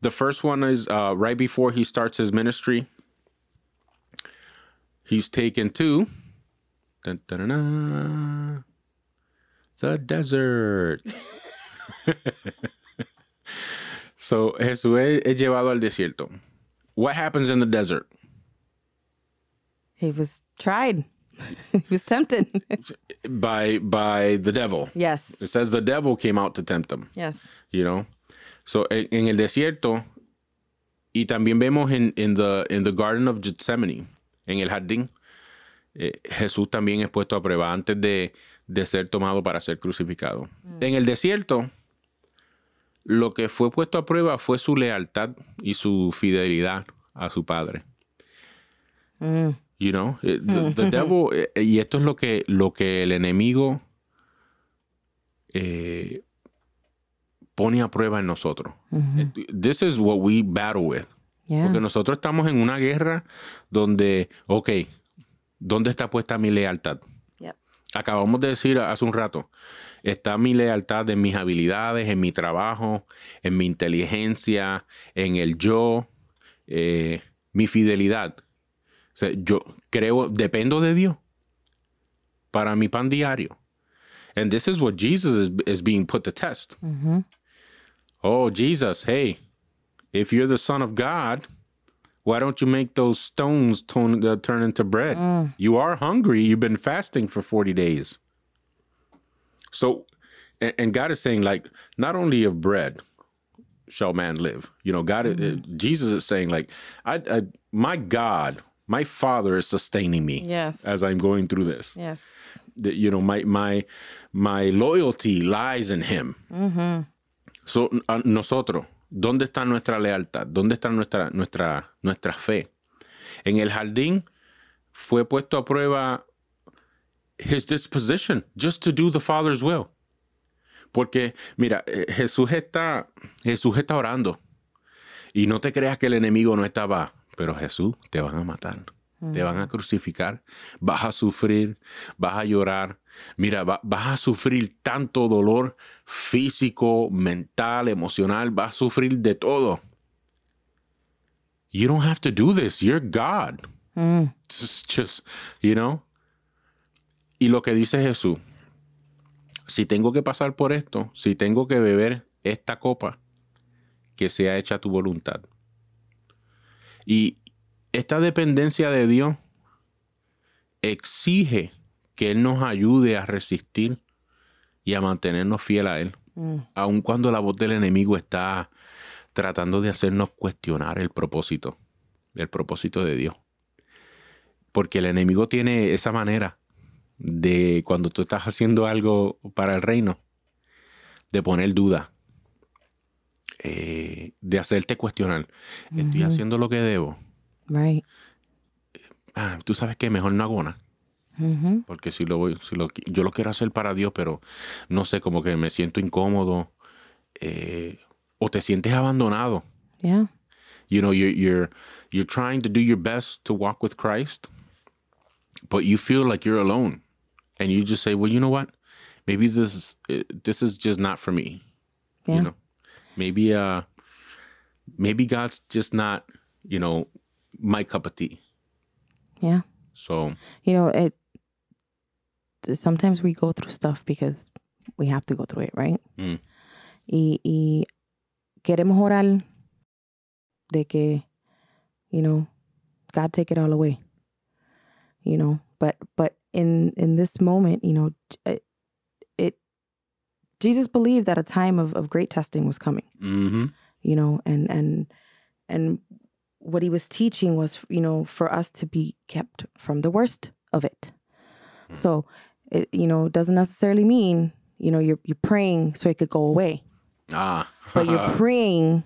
The first one is uh, right before he starts his ministry. He's taken to dun, dun, dun, the desert. so Jesús es, es llevado al desierto. What happens in the desert? He was tried. He was tempted. By by the devil. yes. It says the devil came out to tempt him. Yes. you know. So en, en el desierto y también vemos en, in the in the Garden of Gethsemane, en el jardín, eh, Jesús también es puesto a prueba antes de, de ser tomado para ser crucificado. En el desierto, lo que fue puesto a prueba fue su lealtad y su fidelidad a su padre. You know, eh, the, the devil, eh, y esto es lo que, lo que el enemigo eh, pone a prueba en nosotros. Eh, This is what we battle with. Yeah. Porque nosotros estamos en una guerra donde, ok, ¿dónde está puesta mi lealtad? Yep. Acabamos de decir hace un rato, está mi lealtad en mis habilidades, en mi trabajo, en mi inteligencia, en el yo, eh, mi fidelidad. O sea, yo creo, dependo de Dios para mi pan diario. And this is what Jesus is, is being put to test. Oh, Jesus, hey, if you're the Son of God, why don't you make those stones turn, uh, turn into bread? You are hungry. You've been fasting for 40 days. So, and, and God is saying, like, not only of bread shall man live. You know, God, uh, Jesus is saying, like, I, I, my God, my Father is sustaining me Yes. as I'm going through this. Yes. you know my my my loyalty lies in him. So a nosotros dónde está nuestra lealtad dónde está nuestra nuestra nuestra fe en el jardín fue puesto a prueba his disposition just to do the father's will. Porque mira eh, Jesús está Jesús está orando. Y no te creas que el enemigo no estaba pero Jesús te van a matar te van a crucificar, vas a sufrir, vas a llorar. Mira, va- vas a sufrir tanto dolor físico, mental, emocional, vas a sufrir de todo. You don't have to do this. You're God. Just, just, you know. Y lo que dice Jesús, si tengo que pasar por esto, si tengo que beber esta copa, que sea hecha tu voluntad. Y esta dependencia de Dios exige que Él nos ayude a resistir y a mantenernos fiel a Él, aun cuando la voz del enemigo está tratando de hacernos cuestionar el propósito, el propósito de Dios. Porque el enemigo tiene esa manera de cuando tú estás haciendo algo para el reino, de poner duda, eh, de hacerte cuestionar. Estoy haciendo lo que debo. Right. Ah, tú sabes que mejor no hago nada. Porque si lo voy, si lo, yo lo quiero hacer para Dios, pero no sé, como que me siento incómodo. eh, o te sientes abandonado. Yeah. You know, you're, you're, you're trying to do your best to walk with Christ, but you feel like you're alone. And you just say, well, you know what? Maybe this is, eh, this is just not for me. Yeah. You know, maybe, uh, maybe God's just not, you know, my cup of tea. Yeah. So, You know, it sometimes we go through stuff because we have to go through it, right? Mm. Y, y queremos orar de que, you know, God take it all away. You know, but but in in this moment, you know, Jesus believed that a time of, of great testing was coming. hmm you know and and and what he was teaching was you know for us to be kept from the worst of it. So it you know doesn't necessarily mean you know you're you're praying so it could go away. Ah, but you're praying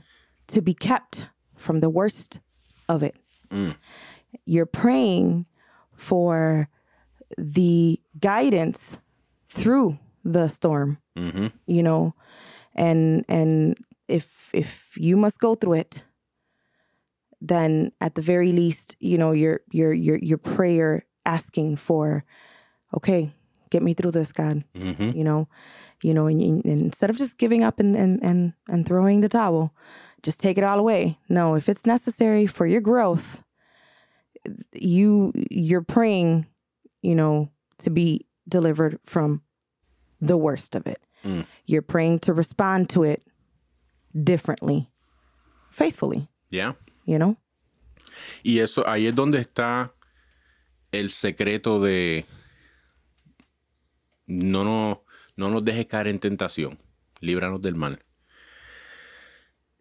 to be kept from the worst of it. Mm. you're praying for the guidance through the storm hmm you know and and if if you must go through it then at the very least you know your your your your prayer asking for okay get me through this god hmm you know you know and, and instead of just giving up and and and, and throwing the towel just take it all away. No, if it's necessary for your growth, you you're praying, you know, to be delivered from the worst of it. Mm. You're praying to respond to it differently, faithfully, Yeah. you know? Y eso, ahí es donde está el secreto de no, no, no nos dejes caer en tentación, líbranos del mal.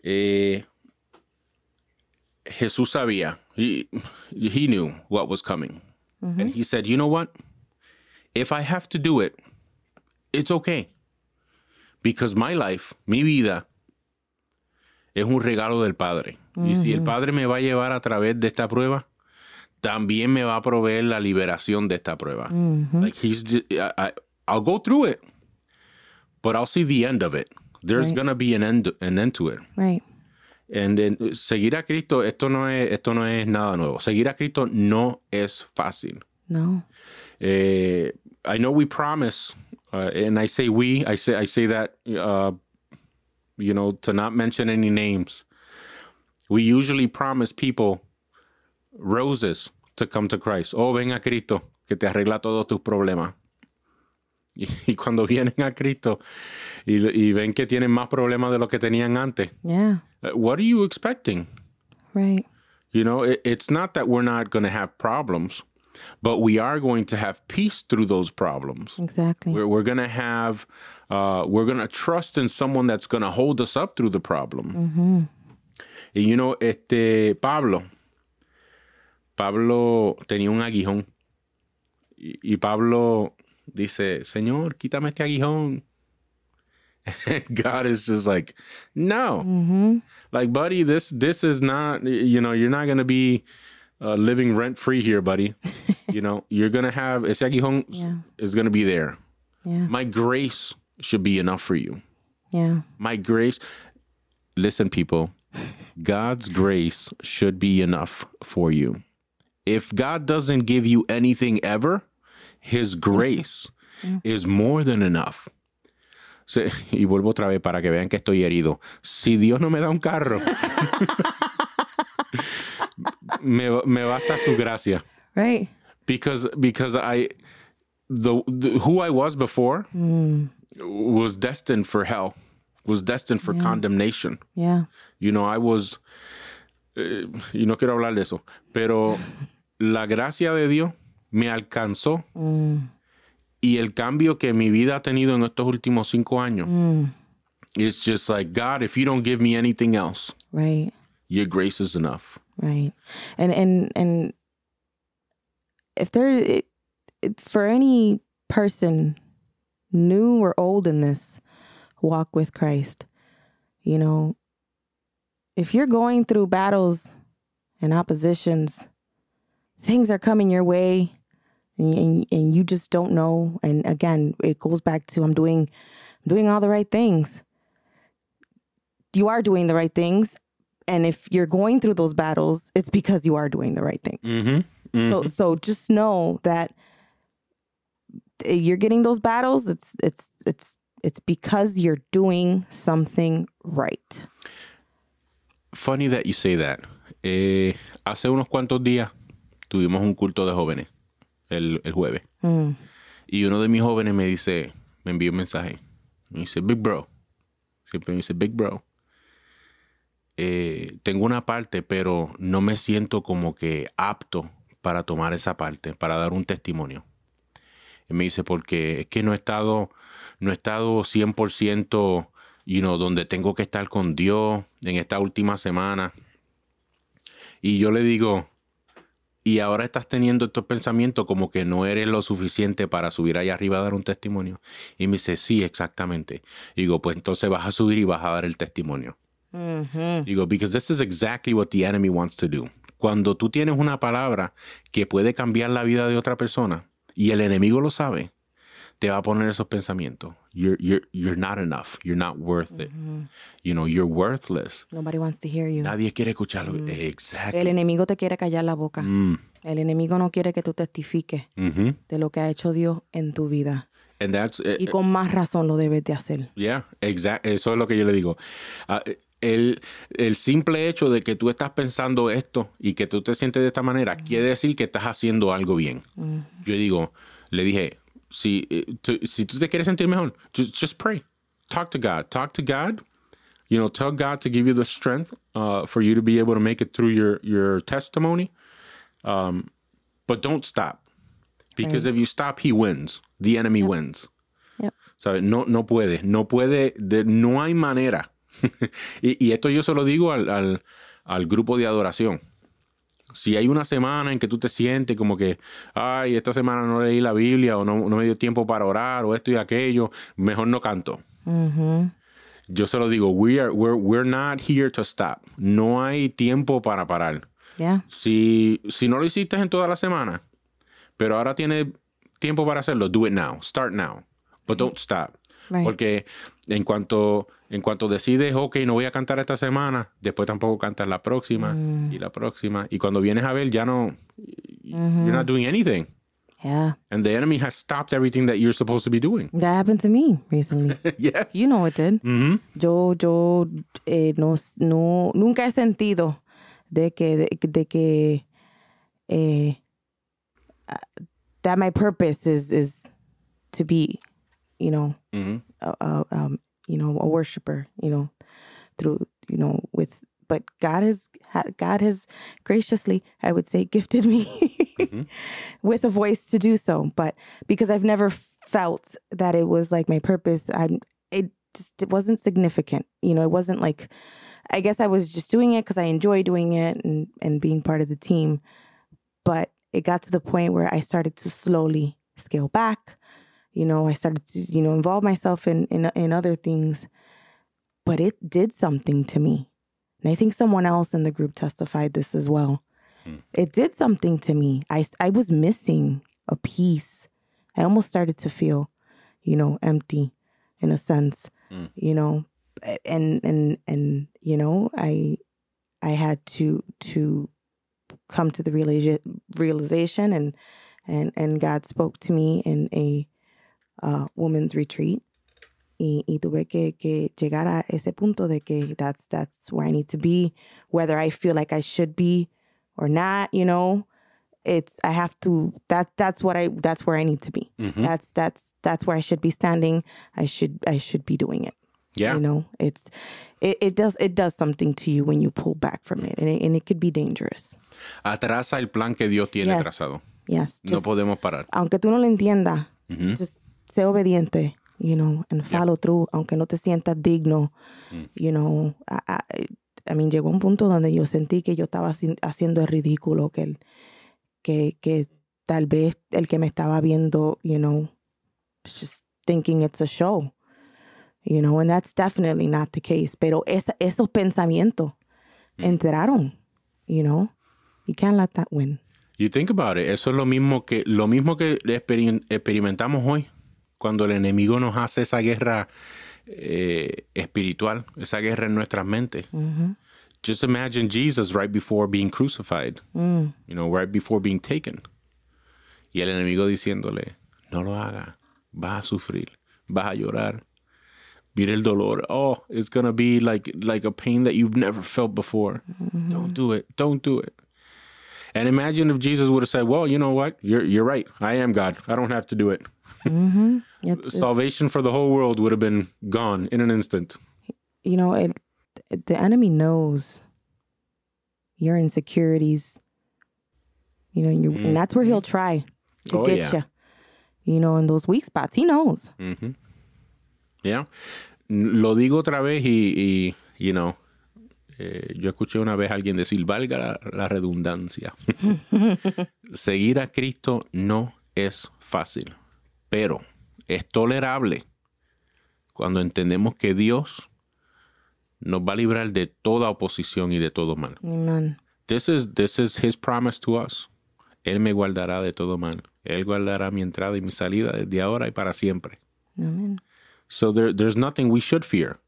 Eh, Jesús sabía, he, he knew what was coming. And he said, you know what? If I have to do it, it's okay. Because my life, mi vida, es un regalo del Padre. Y si el Padre me va a llevar a través de esta prueba, también me va a proveer la liberación de esta prueba. Like he's, ju- I, I- I'll go through it, but I'll see the end of it. There's Right. gonna be an end, an end to it. Right. And then, seguir a Cristo, esto no es, esto no es nada nuevo. Seguir a Cristo no es fácil. No. Eh, I know we promise, uh, and I say we, I say I say that, uh, you know, to not mention any names. We usually promise people roses to come to Christ. Oh, ven a Cristo, que te arregla todos tus problemas. Y, y cuando vienen a Cristo y, y ven que tienen más problemas de lo que tenían antes, Yeah. uh, what are you expecting? Right. You know, it, it's not that we're not going to have problems, but we are going to have peace through those problems. Exactly. We're, we're going to have, uh, we're going to trust in someone that's going to hold us up through the problem. Y, you know, este, Pablo, Pablo tenía un aguijón. Y, y Pablo dice, Señor, quítame este aguijón. And God is just like, no. Like, buddy, this this is not, you know, you're not going to be uh, living rent free here, buddy. you know, you're going to have, ese aguijón Yeah. is going to be there. Yeah. My grace should be enough for you. Yeah. My grace, listen, people, God's grace should be enough for you. If God doesn't give you anything ever, His grace is more than enough. Y vuelvo otra vez para que vean que estoy herido. Si Dios no me da un carro, me, me basta su gracia. Right. because because I the, the who I was before mm. was destined for hell, was destined for condemnation. Yeah. You know, I was eh, y no quiero hablar de eso, pero la gracia de Dios me alcanzó mm. y el cambio que mi vida ha tenido en estos últimos cinco años. Mm. It's just like God, if you don't give me anything else, Right. your grace is enough. Right. And and and if there it, it, for any person new or old in this walk with Christ, you know, if you're going through battles and oppositions, things are coming your way and, and, and you just don't know and again, it goes back to I'm doing I'm doing all the right things. You are doing the right things and if you're going through those battles, it's because you are doing the right thing. Mm-hmm. So so just know that you're getting those battles. It's it's it's it's because you're doing something right. Funny that you say that. Eh, hace unos cuantos días tuvimos un culto de jóvenes el, el jueves. Y uno de mis jóvenes me dice, me envió un mensaje. Me dice, Big Bro. Siempre me dice, Big Bro. Eh, tengo una parte, pero no me siento como que apto para tomar esa parte, para dar un testimonio. Y me dice, porque es que no he estado, no he estado 100%, you know, donde tengo que estar con Dios en esta última semana. Y yo le digo, y ahora estás teniendo estos pensamientos como que no eres lo suficiente para subir allá arriba a dar un testimonio. Y me dice, sí, exactamente. Digo, pues entonces vas a subir y vas a dar el testimonio. Digo, because this is exactly what the enemy wants to do. Cuando tú tienes una palabra que puede cambiar la vida de otra persona y el enemigo lo sabe, te va a poner esos pensamientos. You're, you're, you're not enough. You're not worth it. You know, you're worthless. Nobody wants to hear you. Nadie quiere escucharlo. Exactly. El enemigo te quiere callar la boca. Mm. El enemigo no quiere que tú testifiques de lo que ha hecho Dios en tu vida. And that's, eh, Y con más razón lo debes de hacer. Yeah, exact. Eso es lo que yo le digo. Eh, el, el simple hecho de que tú estás pensando esto y que tú te sientes de esta manera quiere decir que estás haciendo algo bien. Yo digo, le dije, si, eh, tú- si tú te quieres sentir mejor, just, just pray. Talk to God. Talk to God. You know, tell God to give you the strength uh, for you to be able to make it through your, your testimony. Um, but don't stop. Because if you stop, he wins. The enemy wins. Yep. ¿Sabes? No, no puede, no puede, de- no hay manera. y, y esto yo se lo digo al, al, al grupo de adoración. Si hay una semana en que tú te sientes como que, ay, esta semana no leí la Biblia o no, no me dio tiempo para orar o esto y aquello, mejor no canto. Yo se lo digo, we are, we're, we're not here to stop. No hay tiempo para parar. Yeah. Si, si no lo hiciste en toda la semana, pero ahora tienes tiempo para hacerlo, do it now. Start now. But don't stop. Right. Porque en cuanto, en cuanto decides, ok, no voy a cantar esta semana, después tampoco cantas la próxima y la próxima. Y cuando vienes a ver, ya no, you're not doing anything. Yeah. And the enemy has stopped everything that you're supposed to be doing. That happened to me recently. yes. You know it did. Mhm. Yo, yo eh, no, no, nunca he sentido de que, de, de que, eh, uh, that my purpose is, is to be, you know, a, a, um, you know, a worshiper, you know, through, you know, with, but God has, ha- God has graciously, I would say, gifted me mm-hmm. with a voice to do so. But because I've never felt that it was like my purpose, I'm, it just, it wasn't significant. You know, it wasn't like, I guess I was just doing it because I enjoy doing it and, and being part of the team. But it got to the point where I started to slowly scale back. You know, I started to, you know, involve myself in, in, in other things. But it did something to me. And I think someone else in the group testified this as well. Mm-hmm. It did something to me. I, I was missing a piece. I almost started to feel, you know, empty in a sense, mm. you know, and, and, and, you know, I, I had to, to come to the realization, realization and, and, and God spoke to me in a uh, woman's retreat. Y, y tuve que, que llegar a ese punto de que that's, that's where I need to be, whether I feel like I should be or not, you know, it's, I have to, that, that's what I, that's where I need to be. That's, that's, that's where I should be standing. I should, I should be doing it. Yeah. You know, it's, it, it does, it does something to you when you pull back from it and it, and it could be dangerous. Atrasa el plan que Dios tiene Yes. trazado. Yes. No podemos parar. aunque tú no lo entiendas, Ujú. just sé obediente, you know, and follow through, aunque no te sientas digno, you know. I, I, I mean, llegó un punto donde yo sentí que yo estaba haci- haciendo el ridículo, que, el, que, que tal vez el que me estaba viendo, you know, just thinking it's a show, you know, and that's definitely not the case. Pero esa, esos pensamientos entraron, you know. You can't let that win. You think about it, eso es lo mismo que lo mismo que experim- experimentamos hoy cuando el enemigo nos hace esa guerra eh, espiritual, esa guerra en nuestras mentes. Just imagine Jesus right before being crucified, you know, right before being taken. Y el enemigo diciéndole, no lo haga, vas a sufrir, vas a llorar. Mira el dolor. Oh, it's gonna be like like a pain that you've never felt before. Don't do it. Don't do it. And imagine if Jesus would have said, "Well, you know what? You're you're right. I am God. I don't have to do it." Mm-hmm. It's, it's- Salvation for the whole world would have been gone in an instant. you know, it, the enemy knows your insecurities. You know, you, and mm-hmm. that's where he'll try to Oh, get yeah. you. You know, in those weak spots, he knows. Mm-hmm. Yeah. Lo digo otra vez y, y you know, eh, yo escuché una vez a alguien decir, valga la, la redundancia. Seguir a Cristo no es fácil, pero es tolerable cuando entendemos que Dios nos va a librar de toda oposición y de todo mal. Amen. This is, this is his promise to us. Él me guardará de todo mal. Él guardará mi entrada y mi salida desde ahora y para siempre. Amen. So there, there's nothing we should fear.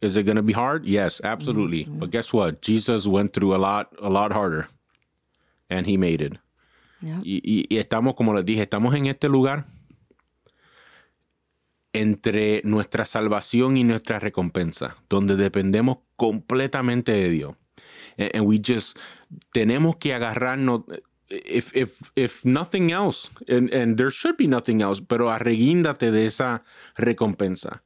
Is it going to be hard? Yes, absolutely. But guess what? Jesus went through a lot, a lot harder, and he made it. Yeah. Y, y- y estamos, como les dije, estamos en este lugar entre nuestra salvación y nuestra recompensa, donde dependemos completamente de Dios. And, and we just tenemos que agarrarnos if, if, if nothing else, and, and there should be nothing else, pero arreguíndate de esa recompensa.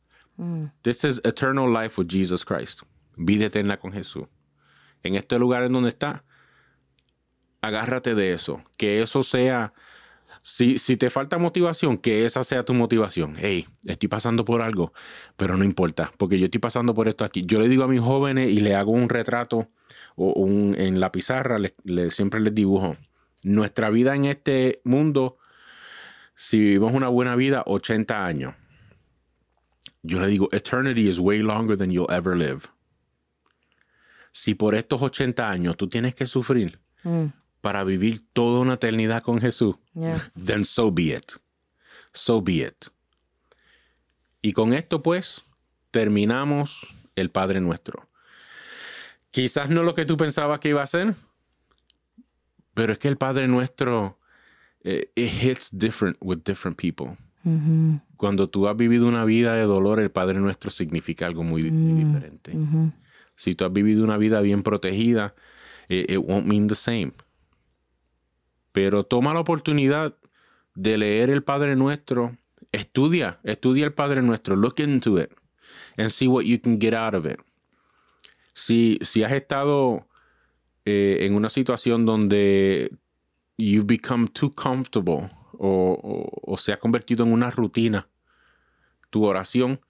This is eternal life with Jesus Christ. Vida eterna con Jesús. En este lugar en donde está, agárrate de eso. Que eso sea, si, si te falta motivación, que esa sea tu motivación. Hey, estoy pasando por algo, pero no importa, porque yo estoy pasando por esto aquí. Yo le digo a mis jóvenes y le hago un retrato o un, en la pizarra, le, siempre les dibujo. Nuestra vida en este mundo, si vivimos una buena vida, 80 años. Yo le digo, eternity is way longer than you'll ever live. Si por estos 80 años tú tienes que sufrir para vivir toda una eternidad con Jesús, Yes. then so be it. So be it. Y con esto pues terminamos el Padre Nuestro. Quizás no lo que tú pensabas que iba a ser, pero es que el Padre Nuestro, eh, it hits different with different people. Mhm. Cuando tú has vivido una vida de dolor, el Padre Nuestro significa algo muy, muy diferente. Mhm. Si tú has vivido una vida bien protegida, it, it won't mean the same. Pero toma la oportunidad de leer el Padre Nuestro. Estudia, estudia el Padre Nuestro. Look into it and see what you can get out of it. Si, si has estado eh, en una situación donde you've become too comfortable o, o- o se ha convertido en una rutina tu oración,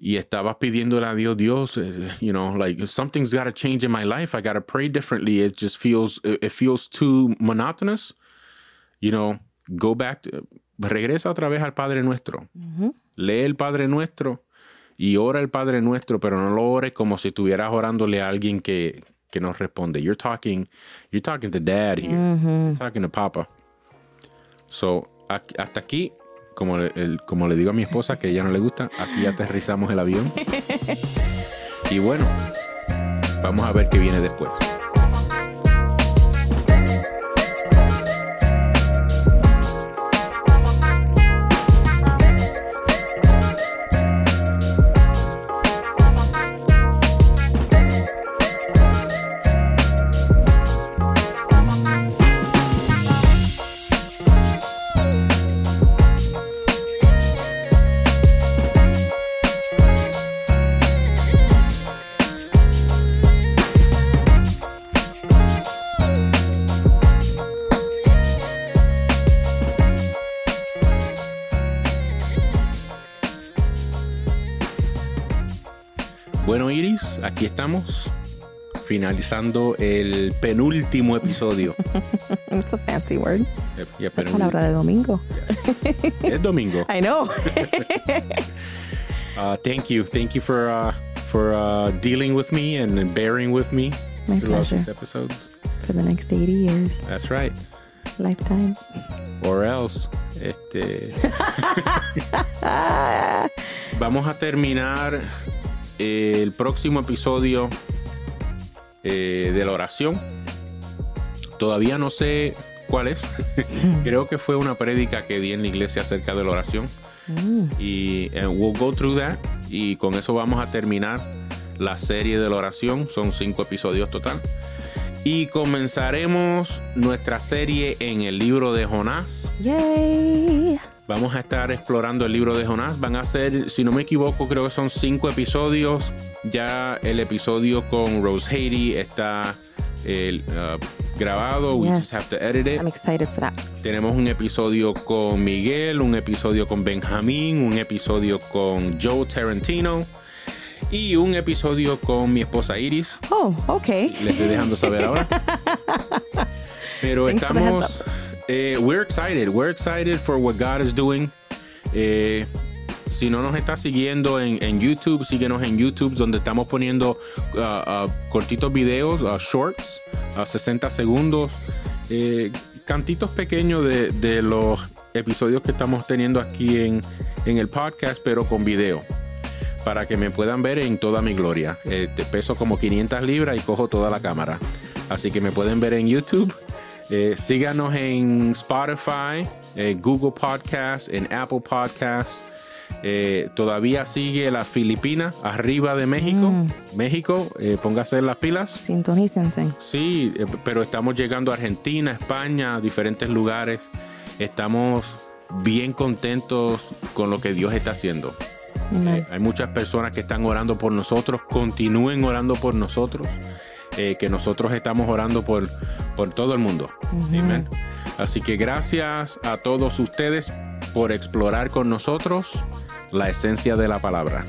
y estabas pidiéndole a Dios, Dios, eh, you know, like something's got to change in my life. I got to pray differently. It just feels, it feels too monotonous. You know, go back, to- regresa otra vez al Padre Nuestro. Lee el Padre Nuestro y ora el Padre Nuestro, pero no lo ores como si estuvieras orándole a alguien que, que nos responde. You're talking, you're talking to Dad here. You're talking to Papa. So, aquí- hasta aquí, como le, el- como le digo a mi esposa, que ella no le gusta, aquí aterrizamos el avión. Y bueno, vamos a ver qué viene después. Aquí estamos, finalizando el penúltimo episodio. It's a fancy word. Penúltimo. palabra de domingo. Es domingo. I know. Uh, thank you, thank you for uh, for uh, dealing with me and bearing with me My throughout pleasure. these episodes. For the next 80 years. That's right. Lifetime. Or else, este, vamos a terminar eh, el próximo episodio eh, de la oración. Todavía no sé cuál es. Creo que fue una prédica que di en la iglesia acerca de la oración. Mm. Y eh, we'll go through that. Y con eso vamos a terminar la serie de la oración. Son cinco episodios total. Y comenzaremos nuestra serie en el libro de Jonás. Yay. Vamos a estar explorando el libro de Jonás. Van a ser, si no me equivoco, creo que son cinco episodios. Ya el episodio con Rose Haiti está uh, grabado. We just have to edit it. I'm excited for that. Tenemos un episodio con Miguel, un episodio con Benjamín, un episodio con Joe Tarantino y un episodio con mi esposa Iris. Oh, okay. Le estoy dejando saber ahora. Pero Thanks estamos. Eh, we're excited. We're excited for what God is doing. Eh, si no nos está siguiendo en, en YouTube, síguenos en YouTube, donde estamos poniendo uh, uh, cortitos videos, uh, shorts, a 60 segundos, eh, cantitos pequeños de, de los episodios que estamos teniendo aquí en, en el podcast, pero con video para que me puedan ver en toda mi gloria. Eh, te peso como 500 libras y cojo toda la cámara. Así que me pueden ver en YouTube. Eh, síganos en Spotify, eh, Google Podcast, en Apple Podcast. Eh, todavía sigue la Filipina arriba de México. Mm. México, póngase las pilas. Sintonícense. Sí, pero estamos llegando a Argentina, España, a diferentes lugares. Estamos bien contentos con lo que Dios está haciendo. Hay muchas personas que están orando por nosotros. Continúen orando por nosotros. Eh, que nosotros estamos orando por, por todo el mundo. Amén. Así que gracias a todos ustedes por explorar con nosotros la esencia de la palabra.